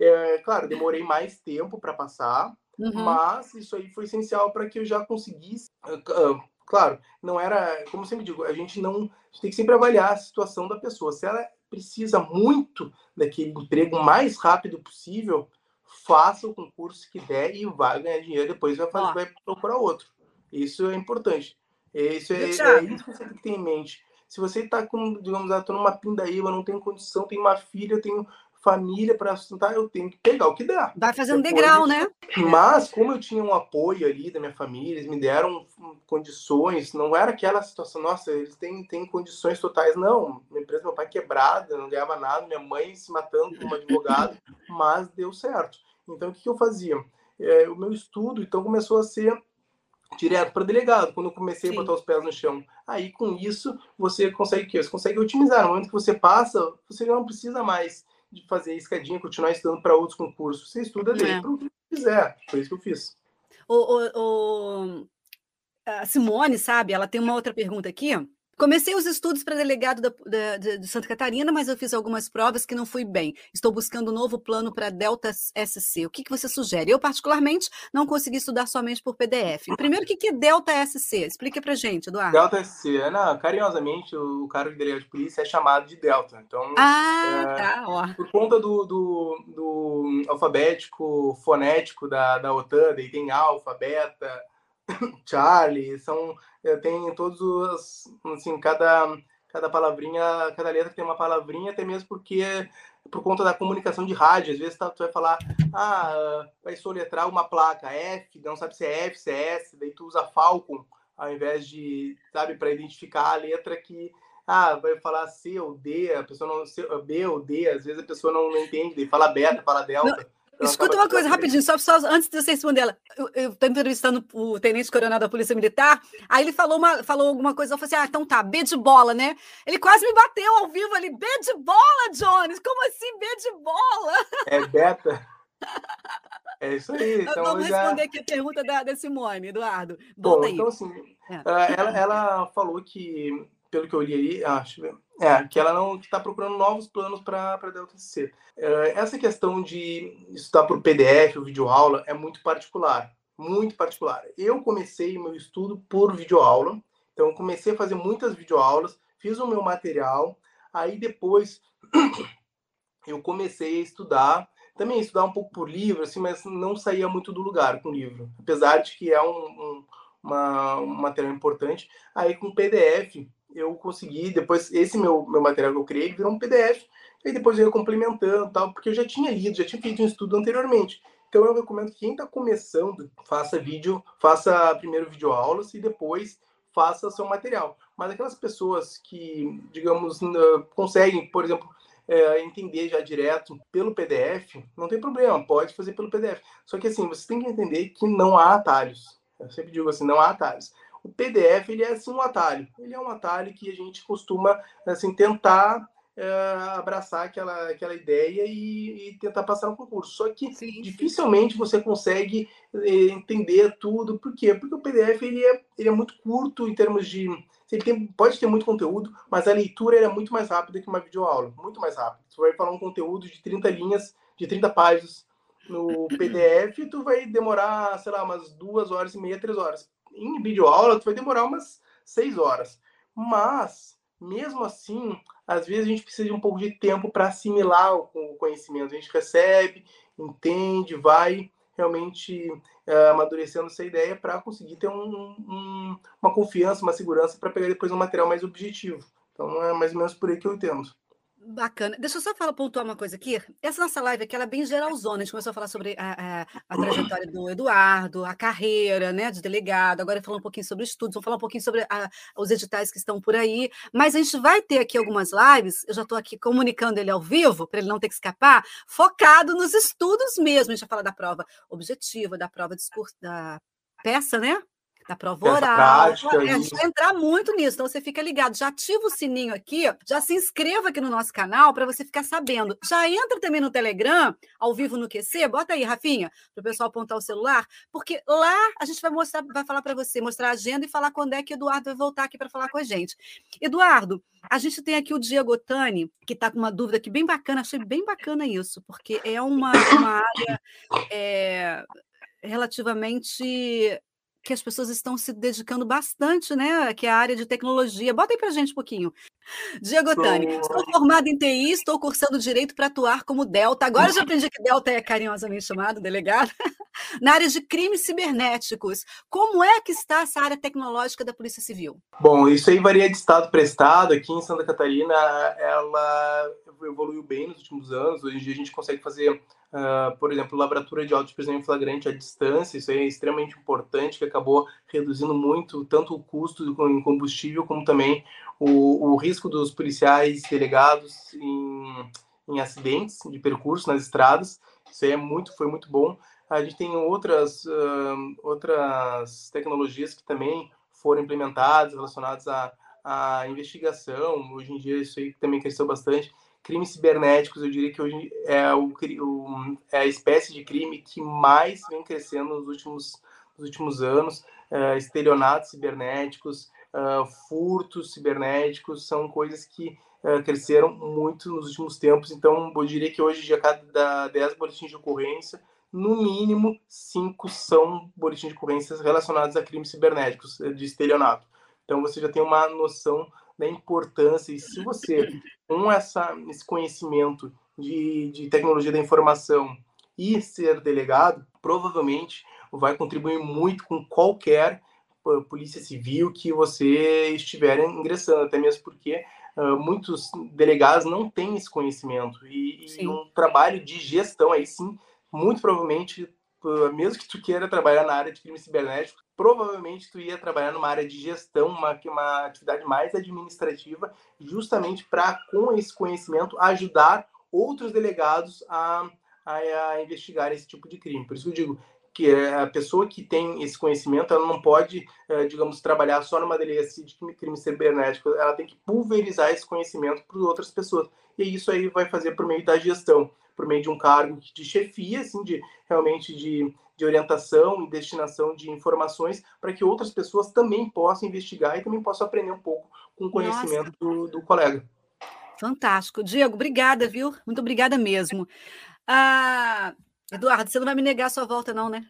é, claro, demorei mais tempo para passar, uhum. mas isso aí foi essencial para que eu já conseguisse. Uh, claro, não era, como sempre digo, a gente não, a gente tem que sempre avaliar a situação da pessoa. Se ela precisa muito daquele emprego mais rápido possível, faça o concurso que der e vai ganhar dinheiro, depois vai, fazer, vai procurar outro. Isso é importante. Isso é, é, isso que você tem que ter em mente. Se você está com, digamos, ah, tô numa pindaíba, não tenho condição, tenho uma filha, tenho família para sustentar, eu tenho que pegar o que der. Vai fazendo Depois, degrau, né? Mas, como eu tinha um apoio ali da minha família, eles me deram condições, não era aquela situação, nossa, eles têm, têm condições totais. Não, minha empresa, meu pai quebrada, não ganhava nada, minha mãe se matando como advogado, mas deu certo. Então, o que, que eu fazia? É, o meu estudo, então, começou a ser direto para delegado, quando eu comecei Sim. a botar os pés no chão. Aí, com isso, você consegue o quê? Você consegue otimizar. No momento que você passa, você não precisa mais de fazer escadinha, continuar estudando para outros concursos. Você estuda é. é. para o que quiser. Foi isso que eu fiz. O, o, o, a Simone, sabe, ela tem uma outra pergunta aqui. Comecei os estudos para delegado da, da, de Santa Catarina, mas eu fiz algumas provas que não fui bem. Estou buscando um novo plano para Delta SC. O que, que você sugere? Eu, particularmente, não consegui estudar somente por PDF. Primeiro, o que, que é Delta SC? Explica para gente, Eduardo. Delta SC, não, carinhosamente, o cargo de delegado de polícia é chamado de Delta. Então, ah, é, tá, ó. Por conta do, do, do alfabético fonético da, da OTAN, daí tem alfa, beta, Charlie, são tem todos os assim, cada cada palavrinha, cada letra tem uma palavrinha, até mesmo porque por conta da comunicação de rádio, às vezes tá, tu vai falar, ah, vai soletrar uma placa F, não sabe se é F, se é S, daí tu usa Falcon ao invés de, sabe, para identificar a letra que ah, vai falar C ou D, a pessoa não C, B ou D, às vezes a pessoa não, não entende, daí fala beta, fala delta. Não. Escuta uma coisa rapidinho, só, só antes de você responder ela. Eu estou entrevistando o tenente coronel da Polícia Militar, aí ele falou, uma, falou alguma coisa, eu falei assim: ah, então tá, B de bola, né? Ele quase me bateu ao vivo ali, B de bola, Jones! Como assim, B de bola? É beta. É isso aí. Então Vamos já... responder aqui a pergunta da, da Simone, Eduardo. Bom, então assim, é. ela, ela falou que pelo que eu li aí, acho, é, que ela não está procurando novos planos para a Delta C. É, essa questão de estudar por PDF ou videoaula é muito particular, muito particular. Eu comecei meu estudo por videoaula, então comecei a fazer muitas videoaulas, fiz o meu material, aí depois eu comecei a estudar, também estudar um pouco por livro, assim, mas não saía muito do lugar com livro, apesar de que é um, um, uma, um material importante. Aí com PDF eu consegui, depois, esse meu, meu material que eu criei, virou um PDF, e depois eu ia complementando tal, porque eu já tinha lido, já tinha feito um estudo anteriormente. Então eu recomendo que quem está começando, faça vídeo, faça primeiro vídeo aulas e depois faça seu material. Mas aquelas pessoas que, digamos, conseguem, por exemplo, é, entender já direto pelo PDF, não tem problema, pode fazer pelo PDF. Só que assim, você tem que entender que não há atalhos. Eu sempre digo assim, não há atalhos. O PDF ele é assim um atalho. Ele é um atalho que a gente costuma assim tentar é, abraçar aquela, aquela ideia e, e, tentar passar no concurso. Só que sim, dificilmente você consegue é, entender tudo. Por quê? Porque o PDF ele é, ele é muito curto em termos de. Ele tem, pode ter muito conteúdo, mas a leitura é muito mais rápida que uma videoaula. Muito mais rápida. Você vai falar um conteúdo de 30 linhas, de 30 páginas no PDF, tu vai demorar, sei lá, umas duas horas e meia, três horas em videoaula, tu vai demorar umas seis horas. Mas, mesmo assim, às vezes a gente precisa de um pouco de tempo para assimilar o conhecimento. A gente recebe, entende, vai realmente uh, amadurecendo essa ideia para conseguir ter um, um, uma confiança, uma segurança para pegar depois um material mais objetivo. Então, é mais ou menos por aí que eu entendo. Bacana. Deixa eu só falar, pontuar uma coisa aqui. Essa nossa live aqui ela é bem geralzona. A gente começou a falar sobre a, a, a trajetória do Eduardo, a carreira né, de delegado, agora falando um pouquinho sobre estudos, vamos falar um pouquinho sobre a, os editais que estão por aí. Mas a gente vai ter aqui algumas lives, eu já estou aqui comunicando ele ao vivo, para ele não ter que escapar, focado nos estudos mesmo. A gente vai falar da prova objetiva, da prova discurso, da peça, né? Da prova oral. Prática, é, a gente vai entrar muito nisso, então você fica ligado. Já ativa o sininho aqui, já se inscreva aqui no nosso canal para você ficar sabendo. Já entra também no Telegram, ao vivo no QC, bota aí, Rafinha, para o pessoal apontar o celular, porque lá a gente vai mostrar, vai falar para você, mostrar a agenda e falar quando é que o Eduardo vai voltar aqui para falar com a gente. Eduardo, a gente tem aqui o Diego Otani, que está com uma dúvida aqui bem bacana, achei bem bacana isso, porque é uma, uma área é, relativamente que as pessoas estão se dedicando bastante, né? Que é a área de tecnologia. Bota aí para gente um pouquinho. Diego Tani, sou formado em TI, estou cursando direito para atuar como Delta. Agora já aprendi que Delta é carinhosamente chamado, delegado, na área de crimes cibernéticos. Como é que está essa área tecnológica da Polícia Civil? Bom, isso aí varia de estado para estado. Aqui em Santa Catarina, ela evoluiu bem nos últimos anos. Hoje em dia a gente consegue fazer Uh, por exemplo, lavratura de autos de prisão em flagrante à distância, isso é extremamente importante, que acabou reduzindo muito tanto o custo em combustível, como também o, o risco dos policiais delegados em, em, acidentes de percurso nas estradas. Isso é muito, foi muito bom. A gente tem outras, uh, outras tecnologias que também foram implementadas relacionadas à, à investigação. Hoje em dia isso aí também cresceu bastante crimes cibernéticos, eu diria que hoje é, o, o, é a espécie de crime que mais vem crescendo nos últimos, nos últimos anos. Uh, estelionatos cibernéticos, uh, furtos cibernéticos, são coisas que uh, cresceram muito nos últimos tempos. Então, eu diria que hoje, de cada 10 boletins de ocorrência, no mínimo 5 são boletins de ocorrências relacionados a crimes cibernéticos, de estelionato. Então, você já tem uma noção da importância. E se você, com essa, esse conhecimento de, de tecnologia da informação e ser delegado, provavelmente vai contribuir muito com qualquer polícia civil que você estiver ingressando, até mesmo porque uh, muitos delegados não têm esse conhecimento e, e, um trabalho de gestão aí sim, muito provavelmente, uh, mesmo que tu queira trabalhar na área de crime cibernético, provavelmente tu ia trabalhar numa área de gestão, uma, uma atividade mais administrativa, justamente para, com esse conhecimento, ajudar outros delegados a, a, a, investigar esse tipo de crime. Por isso que eu digo que a pessoa que tem esse conhecimento, ela não pode, eh, digamos, trabalhar só numa delegacia de crime cibernético, ela tem que pulverizar esse conhecimento para outras pessoas. E isso aí vai fazer por meio da gestão, por meio de um cargo de chefia, assim, de realmente de de orientação e destinação de informações para que outras pessoas também possam investigar e também possam aprender um pouco com o conhecimento do, do, colega. Fantástico. Diego, obrigada, viu? Muito obrigada mesmo. Ah, Eduardo, você não vai me negar a sua volta, não, né?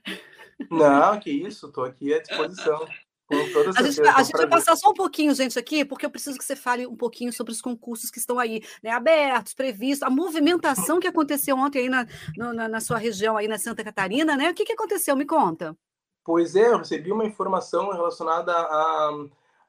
Não, que isso, estou aqui à disposição. A gente, a gente vai passar só um pouquinho, gente, aqui, porque eu preciso que você fale um pouquinho sobre os concursos que estão aí, né, abertos, previstos, a movimentação que aconteceu ontem aí na, na, na, sua região, aí na Santa Catarina, né? O que, que aconteceu? Me conta. Pois é, eu recebi uma informação relacionada a,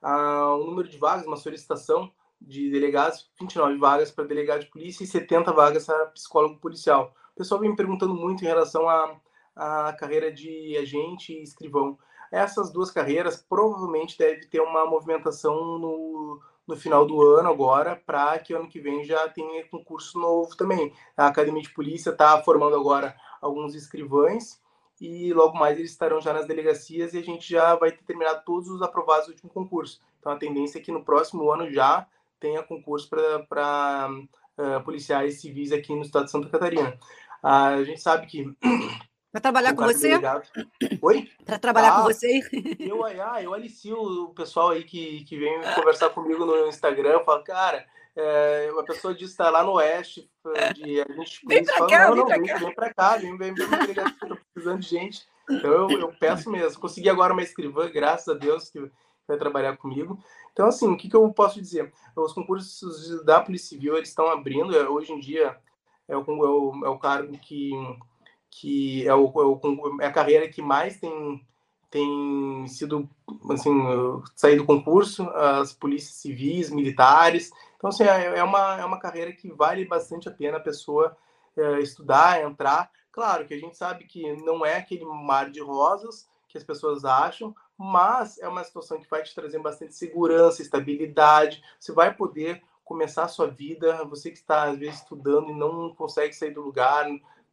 a um número de vagas, uma solicitação de delegados, 29 vagas para delegado de polícia e 70 vagas para psicólogo policial. O pessoal vem me perguntando muito em relação à, à carreira de agente e escrivão. Essas duas carreiras provavelmente deve ter uma movimentação no, no final do ano agora, para que ano que vem já tenha concurso novo também. A Academia de Polícia está formando agora alguns escrivães e logo mais eles estarão já nas delegacias e a gente já vai ter terminado todos os aprovados do último concurso. Então a tendência é que no próximo ano já tenha concurso para uh, eh, policiais civis aqui no estado de Santa Catarina. Uh, a gente sabe que Para trabalhar com você? Oi? Para trabalhar ah, com você? Eu, ah, eu alicio o pessoal aí que, que vem conversar comigo no Instagram. Eu falo, cara, é, uma pessoa disse estar lá no Oeste, de, a gente vem para cá, não, vem, não, vem para cá, vem, vem, vem, vem, estou precisando de gente. Então eu, eu, peço mesmo. Consegui agora uma escrivã, graças a Deus, que vai trabalhar comigo. Então, assim, o que, que eu posso dizer? Os concursos da Polícia Civil, eles estão abrindo, é, hoje em dia é o, é o, é o cargo que que é, é, o, é a carreira que mais tem, tem sido, assim, saído do concurso, as polícias civis, militares. Então, Então, assim, é, é uma, é uma carreira que vale bastante a pena a pessoa é, estudar, entrar. Claro que a gente sabe que não é aquele mar de rosas que as pessoas acham, mas é uma situação que vai te trazer bastante segurança, estabilidade. Você vai poder começar a sua vida. Você que está, às vezes, estudando e não consegue sair do lugar,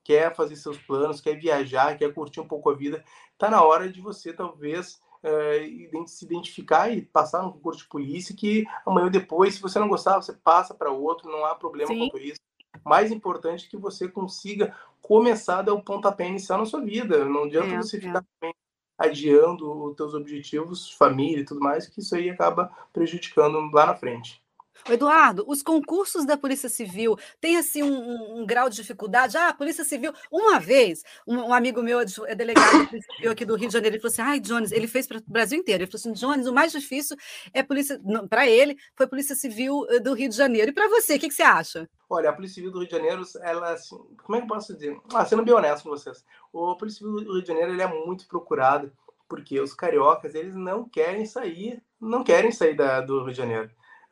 quer fazer seus planos, quer viajar, quer curtir um pouco a vida, está na hora de você, talvez, uh, se identificar e passar no concurso de polícia, que amanhã ou depois, se você não gostar, você passa para outro, não há problema Sim. quanto isso. Mais importante é que você consiga começar a dar o pontapé inicial na sua vida. Não adianta é, você ficar é. adiando os teus objetivos, família e tudo mais, que isso aí acaba prejudicando lá na frente. Eduardo, os concursos da Polícia Civil têm assim um, um, um, grau de dificuldade? Ah, a Polícia Civil, uma vez, um, um amigo meu é delegado da Polícia Civil aqui do Rio de Janeiro, ele falou assim: ai, Jones, ele fez para o Brasil inteiro. Ele falou assim: Jones, o mais difícil é polícia, para ele, foi Polícia Civil eh, do Rio de Janeiro. E para você, o que, que, você acha? Olha, a Polícia Civil do Rio de Janeiro, ela, assim, como é que eu posso dizer? Ah, sendo bem honesto com vocês, a Polícia Civil do Rio de Janeiro ele é muito procurada porque os cariocas eles não querem sair, não querem sair da, do Rio de Janeiro.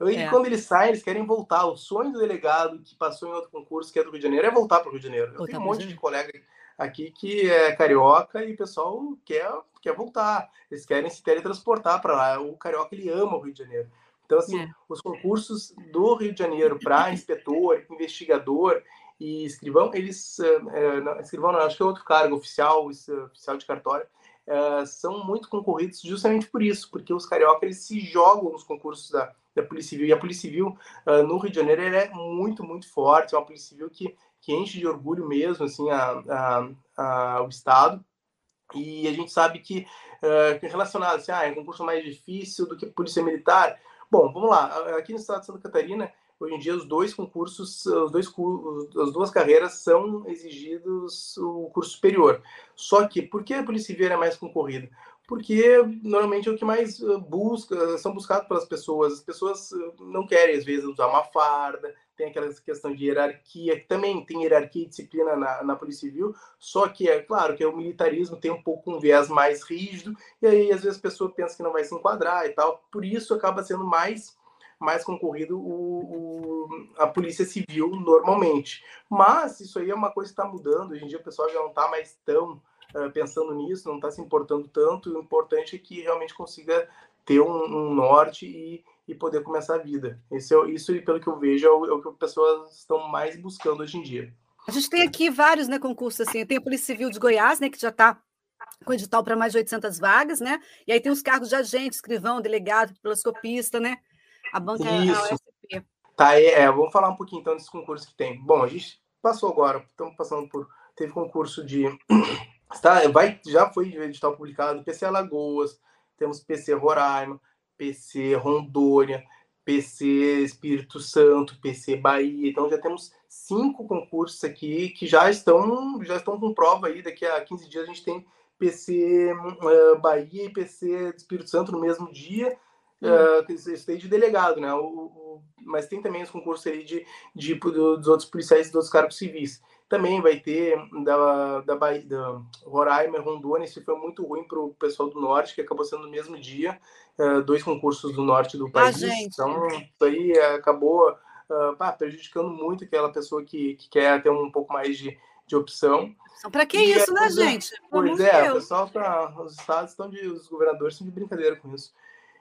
E é. quando eles saem, eles querem voltar. O sonho do delegado que passou em outro concurso, que é do Rio de Janeiro, é voltar para o Rio de Janeiro. Eu tenho um monte de colega aqui que é carioca e o pessoal quer, quer voltar. Eles querem se teletransportar para lá. O carioca, ele ama o Rio de Janeiro. Então, assim, é. os concursos do Rio de Janeiro para inspetor, investigador e escrivão, eles... É, não, escrivão não, acho que é outro cargo, oficial, oficial de cartório, é, são muito concorridos justamente por isso, porque os carioca eles se jogam nos concursos da, da Polícia Civil. E a Polícia Civil uh, no Rio de Janeiro é muito, muito forte. É uma Polícia Civil que, que enche de orgulho mesmo assim, a, a, a o Estado. E a gente sabe que, uh, relacionado assim, ah, é um concurso mais difícil do que Polícia Militar. Bom, vamos lá. Aqui no estado de Santa Catarina, hoje em dia, os dois concursos, os dois, as duas carreiras são exigidos o curso superior. Só que, por que a Polícia Civil é mais concorrida? Porque normalmente é o que mais eh, busca, são buscados pelas pessoas. As pessoas eh, não querem, às vezes, usar uma farda, tem aquela questão de hierarquia, que também tem hierarquia e disciplina na, na Polícia Civil, só que é claro que o militarismo tem um pouco um viés mais rígido, e aí às vezes a pessoa pensa que não vai se enquadrar e tal, por isso acaba sendo mais mais concorrido o, o, a polícia civil normalmente. Mas isso aí é uma coisa que está mudando. Hoje em dia o pessoal já não está mais tão pensando nisso, não está se importando tanto. O importante é que realmente consiga ter um, um norte e, e, poder começar a vida. Esse é, isso, pelo que eu vejo, é o, é o que as pessoas estão mais buscando hoje em dia. A gente tem aqui vários né, concursos assim. Tem a Polícia Civil de Goiás, né, que já está com edital para mais de 800 vagas, né? E aí tem os cargos de agente, escrivão, delegado, piloscopista, né? A banca Isso. é a USP. Tá, é, vamos falar um pouquinho então desses concursos que tem. Bom, a gente passou agora, estamos passando por. Teve concurso de Está, vai, já foi edital publicado PC Alagoas, temos PC Roraima, PC Rondônia, PC Espírito Santo, PC Bahia. Então já temos cinco concursos aqui que já estão já estão com prova aí. Daqui a 15 dias a gente tem PC uh, eh, Bahia e PC Espírito Santo no mesmo dia. Uh, isso tem de delegado, né? O, o, mas tem também os concursos aí de, de, dos outros policiais e dos outros cargos civis. Também vai ter da, da, Bahia, da Roraima e Rondônia, isso foi muito ruim para o pessoal do Norte, que acabou sendo no mesmo dia, uh, dois concursos do Norte do ah, país. Ah, então, isso aí acabou uh, prejudicando muito aquela pessoa que, que quer ter um pouco mais de, de opção. Para que e isso, é, né, gente? Pois é, o pessoal tá, os estados estão de, os governadores estão de brincadeira com isso.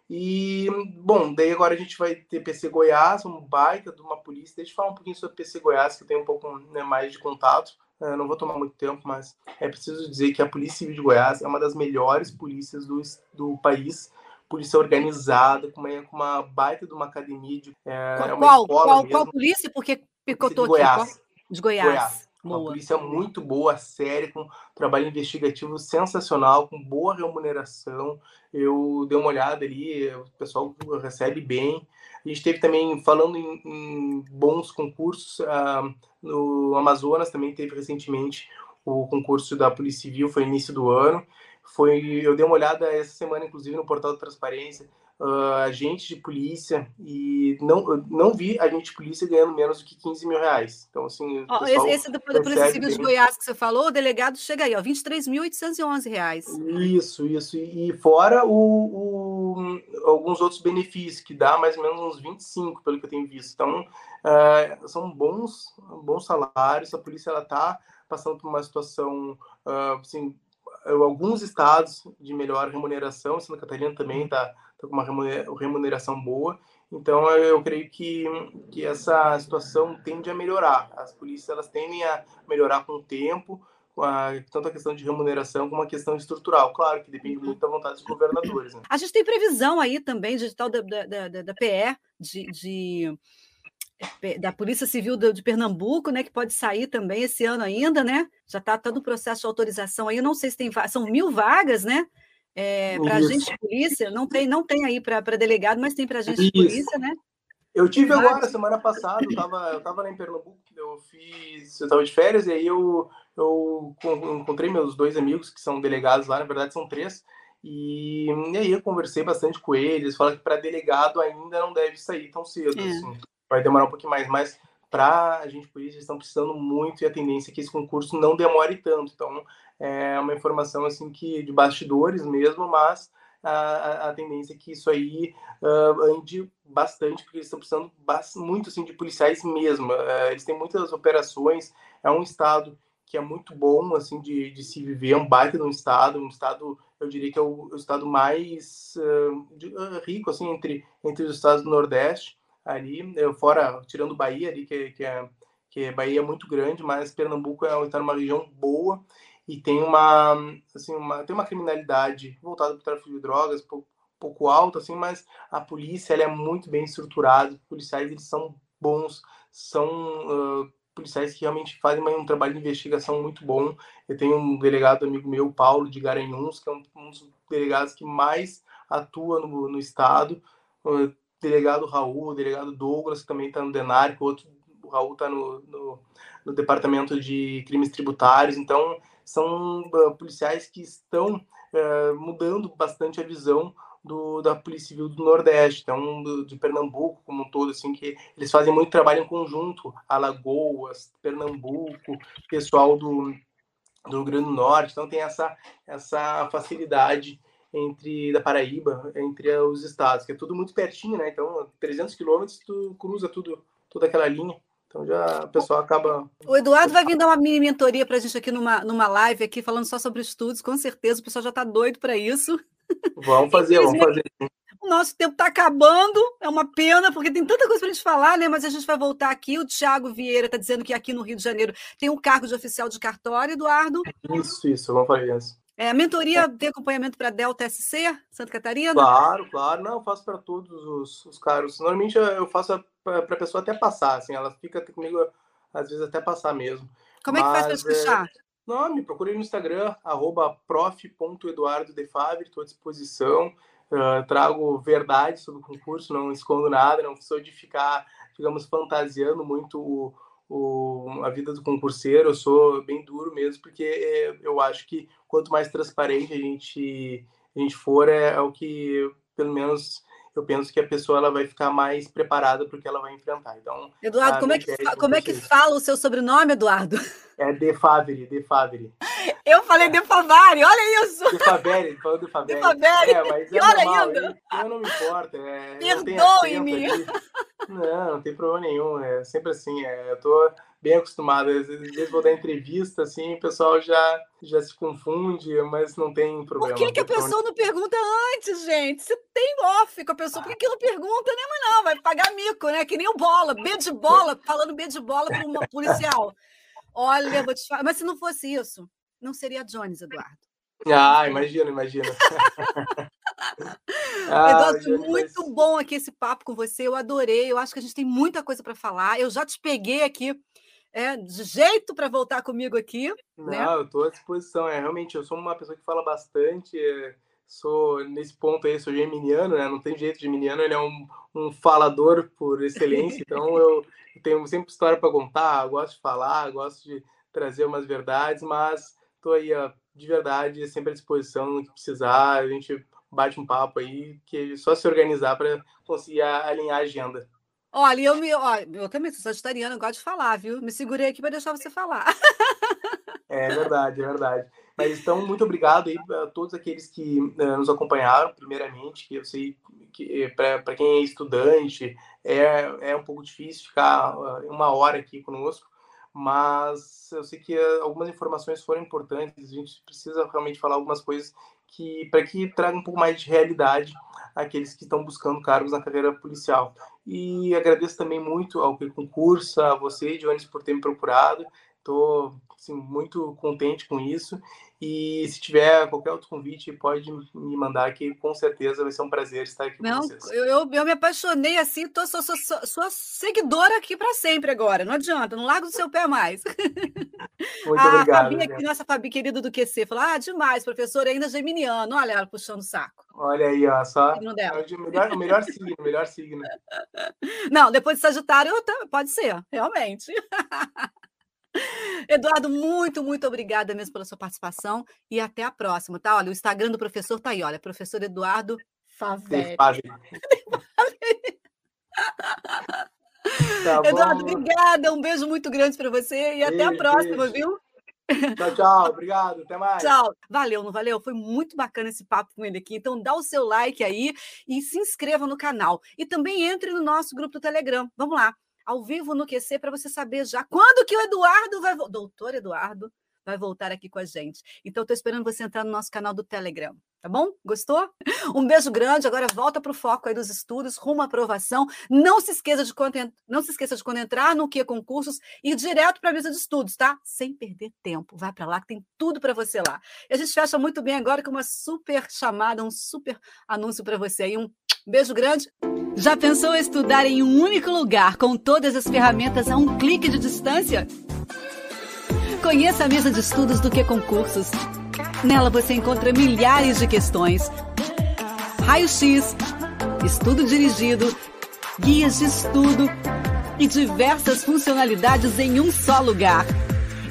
E, bom, daí agora a gente vai ter PC Goiás, um baita de uma polícia. Deixa eu falar um pouquinho sobre PC Goiás, que eu tenho um pouco né, mais de contato. Uh, não vou tomar muito tempo, mas é preciso dizer que a Polícia Civil de Goiás é uma das melhores polícias do, do país. Polícia organizada, com uma, com uma baita de uma academia. De, é, qual, é uma qual, qual, qual, polícia? Porque picotou de Goiás. aqui. De Goiás. Goiás. Uma boa. polícia muito boa, séria, com trabalho investigativo sensacional, com boa remuneração. Eu dei uma olhada ali, o pessoal recebe bem. A gente teve também, falando em, em bons concursos, uh, no Amazonas também teve recentemente o concurso da Polícia Civil, foi início do ano. Foi, eu dei uma olhada essa semana, inclusive, no portal da Transparência. Uh, agentes de polícia e não, não vi agente de polícia ganhando menos do que 15 mil reais. Então, assim. Oh, esse, esse da, Polícia Civil de Goiás que você falou, o delegado chega aí, ó, 23.811 reais. Isso, isso. E, fora o, o, alguns outros benefícios, que dá mais ou menos uns 25, pelo que eu tenho visto. Então, uh, são bons, bons salários, a polícia ela está passando por uma situação uh, assim, alguns estados de melhor remuneração, Santa Catarina também está tá com uma remuneração boa. Então, eu creio que, que essa situação tende a melhorar. As polícias elas tendem a melhorar com o tempo, a, tanto a questão de remuneração como a questão estrutural. Claro que depende muito da vontade dos governadores. Né? A gente tem previsão aí também, digital da, da, da, da PE, de, de da Polícia Civil de Pernambuco, né, que pode sair também esse ano ainda, né? Já está todo o processo de autorização aí. Eu não sei se tem são mil vagas, né? É, para agente de polícia, não tem, não tem aí para delegado, mas tem para agente de polícia, né? Eu tive agora, semana passada, eu estava eu tava lá em Pernambuco, eu fiz, eu estava de férias, e aí eu, eu encontrei meus dois amigos, que são delegados lá, na verdade são três, e, e aí eu conversei bastante com eles, falaram que para delegado ainda não deve sair tão cedo, é. assim vai demorar um pouquinho mais, mas para a gente polícia eles estão precisando muito e a tendência é que esse concurso não demore tanto. Então é uma informação assim que de bastidores mesmo, mas a, a tendência é que isso aí uh, ande bastante, porque eles estão precisando muito assim de policiais mesmo. Uh, eles têm muitas operações, é um estado que é muito bom assim de, de se viver, é um baita de um estado, um estado eu diria que é o, o estado mais uh, de, rico assim entre entre os estados do Nordeste ali, fora, tirando Bahia ali, que, que, é, que Bahia é muito grande, mas Pernambuco é, está numa região boa e tem uma, assim, uma, tem uma criminalidade voltada para o tráfico de drogas, pouco, pouco alta, assim, mas a polícia ela é muito bem estruturada, os policiais eles são bons, são uh, policiais que realmente fazem um trabalho de investigação muito bom. Eu tenho um delegado amigo meu, Paulo de Garanhuns, que é um, um dos delegados que mais atua no, no estado, uh, delegado Raul, o delegado Douglas, que também está no Denário, outro, o Raul está no, no, no, Departamento de Crimes Tributários, então são uh, policiais que estão uh, mudando bastante a visão do, da Polícia Civil do Nordeste, então do, de Pernambuco como um todo, assim, que eles fazem muito trabalho em conjunto, Alagoas, Pernambuco, pessoal do, do Rio Grande do Norte, então tem essa, essa facilidade entre da Paraíba, entre os estados, que é tudo muito pertinho, né? Então, 300 quilômetros, tu cruza tudo, toda aquela linha. Então já o pessoal acaba. O Eduardo vai vir dar uma mini mentoria para a gente aqui numa, numa live aqui falando só sobre estudos, com certeza o pessoal já está doido para isso. Vamos fazer, vamos fazer. O nosso tempo está acabando, é uma pena, porque tem tanta coisa para a gente falar, né? Mas a gente vai voltar aqui. O Tiago Vieira está dizendo que aqui no Rio de Janeiro tem um cargo de oficial de cartório, Eduardo. Isso, isso, vamos fazer isso. É, mentoria de acompanhamento para Delta SC, Santa Catarina? Claro, claro. Não, eu faço para todos os, os caros. Normalmente eu faço para a pessoa até passar, assim, ela fica comigo às vezes até passar mesmo. Como é que faz para escutar? É... Não, me procure no Instagram, arroba prof.eduardodefavre, estou à disposição. Uh, trago verdade sobre o concurso, não escondo nada, não sou de ficar, digamos, fantasiando muito o, o, a vida do concurseiro, eu sou bem duro mesmo, porque é, eu acho que quanto mais transparente a gente, a gente for, é, é o que, pelo menos, eu penso que a pessoa ela vai ficar mais preparada para o que ela vai enfrentar. Então, Eduardo, como é que, como é que fala o seu sobrenome, Eduardo? É De Favre, De Favre. Eu falei De Favari, olha isso! De Favre, falou De Favre. De Favre, é, mas é olha normal, ainda. Eu não me importa. É, Perdoe-me! Não, não tem problema nenhum. É sempre assim. É, eu tô bem acostumado. Às vezes vou dar entrevista, assim, o pessoal já, já se confunde, mas não tem problema. Por que, que a pessoa não pergunta antes, gente? Se tem off com a pessoa, por que, que não pergunta, né? Mas não, vai pagar mico, né? Que nem o bola, B de bola, falando B de bola para uma policial. Olha, vou te falar. Mas se não fosse isso, não seria Jones, Eduardo. Ah, imagina, imagina. ah, Eduardo, muito mas... bom aqui esse papo com você. Eu adorei. Eu acho que a gente tem muita coisa para falar. Eu já te peguei aqui é, de jeito para voltar comigo aqui. Não, né? eu estou à disposição. É, realmente, eu sou uma pessoa que fala bastante. É, sou, nesse ponto aí, sou geminiano, né? Não tem jeito, geminiano, ele é um, um falador por excelência. então, eu, eu tenho sempre história para contar, gosto de falar, gosto de trazer umas verdades, mas estou aí, ó, de verdade, sempre à disposição no que precisar. A gente bate um papo aí, que é só se organizar para conseguir alinhar a agenda. Olha, eu me, ó, eu também sou sagitariana, gosto de falar, viu? Me segurei aqui para deixar você falar. É verdade, é verdade. Mas então, muito obrigado aí a todos aqueles que uh, nos acompanharam, primeiramente, que eu sei que eh, para quem é estudante é, é um pouco difícil ficar uh, uma hora aqui conosco, mas eu sei que uh, algumas informações foram importantes, a gente precisa realmente falar algumas coisas que para que traga um pouco mais de realidade àqueles que estão buscando cargos na carreira policial. E agradeço também muito ao concurso, a você, Jones, por ter me procurado. Estou assim, muito contente com isso. E se tiver qualquer outro convite, pode me mandar, que com certeza vai ser um prazer estar aqui Não, com vocês. Eu, eu, me apaixonei assim, tô, sou, sou, sou, sou seguidora aqui para sempre agora. Não adianta, não largo do seu pé mais. Muito a obrigado. Fabi aqui, nossa Fabi querida do QC, falou: ah, demais, professor, ainda geminiano. Olha ela puxando o saco. Olha aí, ó, só. É o melhor, o melhor signo, o melhor signo. Não, depois de Sagitário, pode ser, realmente. Eduardo, muito, muito obrigada mesmo pela sua participação e até a próxima, tá? Olha, o Instagram do professor tá aí, olha, professor Eduardo Favela. Tá Eduardo, obrigada, um beijo muito grande para você e até a próxima, beijo. viu? Tchau, tchau, obrigado, até mais. Tchau. Valeu, não valeu? Foi muito bacana esse papo com ele aqui. Então dá o seu like aí e se inscreva no canal. E também entre no nosso grupo do Telegram. Vamos lá ao vivo no QC para você saber já quando que o Eduardo vai, doutor Eduardo, vai voltar aqui com a gente. Então, estou esperando você entrar no nosso canal do Telegram. Tá bom? Gostou? Um beijo grande. Agora volta para o foco aí dos estudos, rumo à aprovação. Não se esqueça de quando, não se esqueça de quando entrar no que concursos ir direto para a mesa de estudos, tá? Sem perder tempo. Vai para lá que tem tudo para você lá. E a gente fecha muito bem agora com uma super chamada, um super anúncio para você aí. Um beijo grande. Já pensou estudar em um único lugar com todas as ferramentas a um clique de distância? Conheça a mesa de estudos do que concursos. Nela você encontra milhares de questões, raio-x, estudo dirigido, guias de estudo e diversas funcionalidades em um só lugar.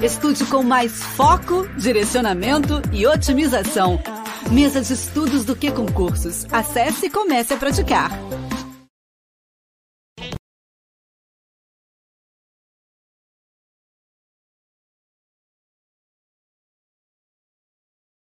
Estude com mais foco, direcionamento e otimização. Mesa de estudos do que concursos. Acesse e comece a praticar.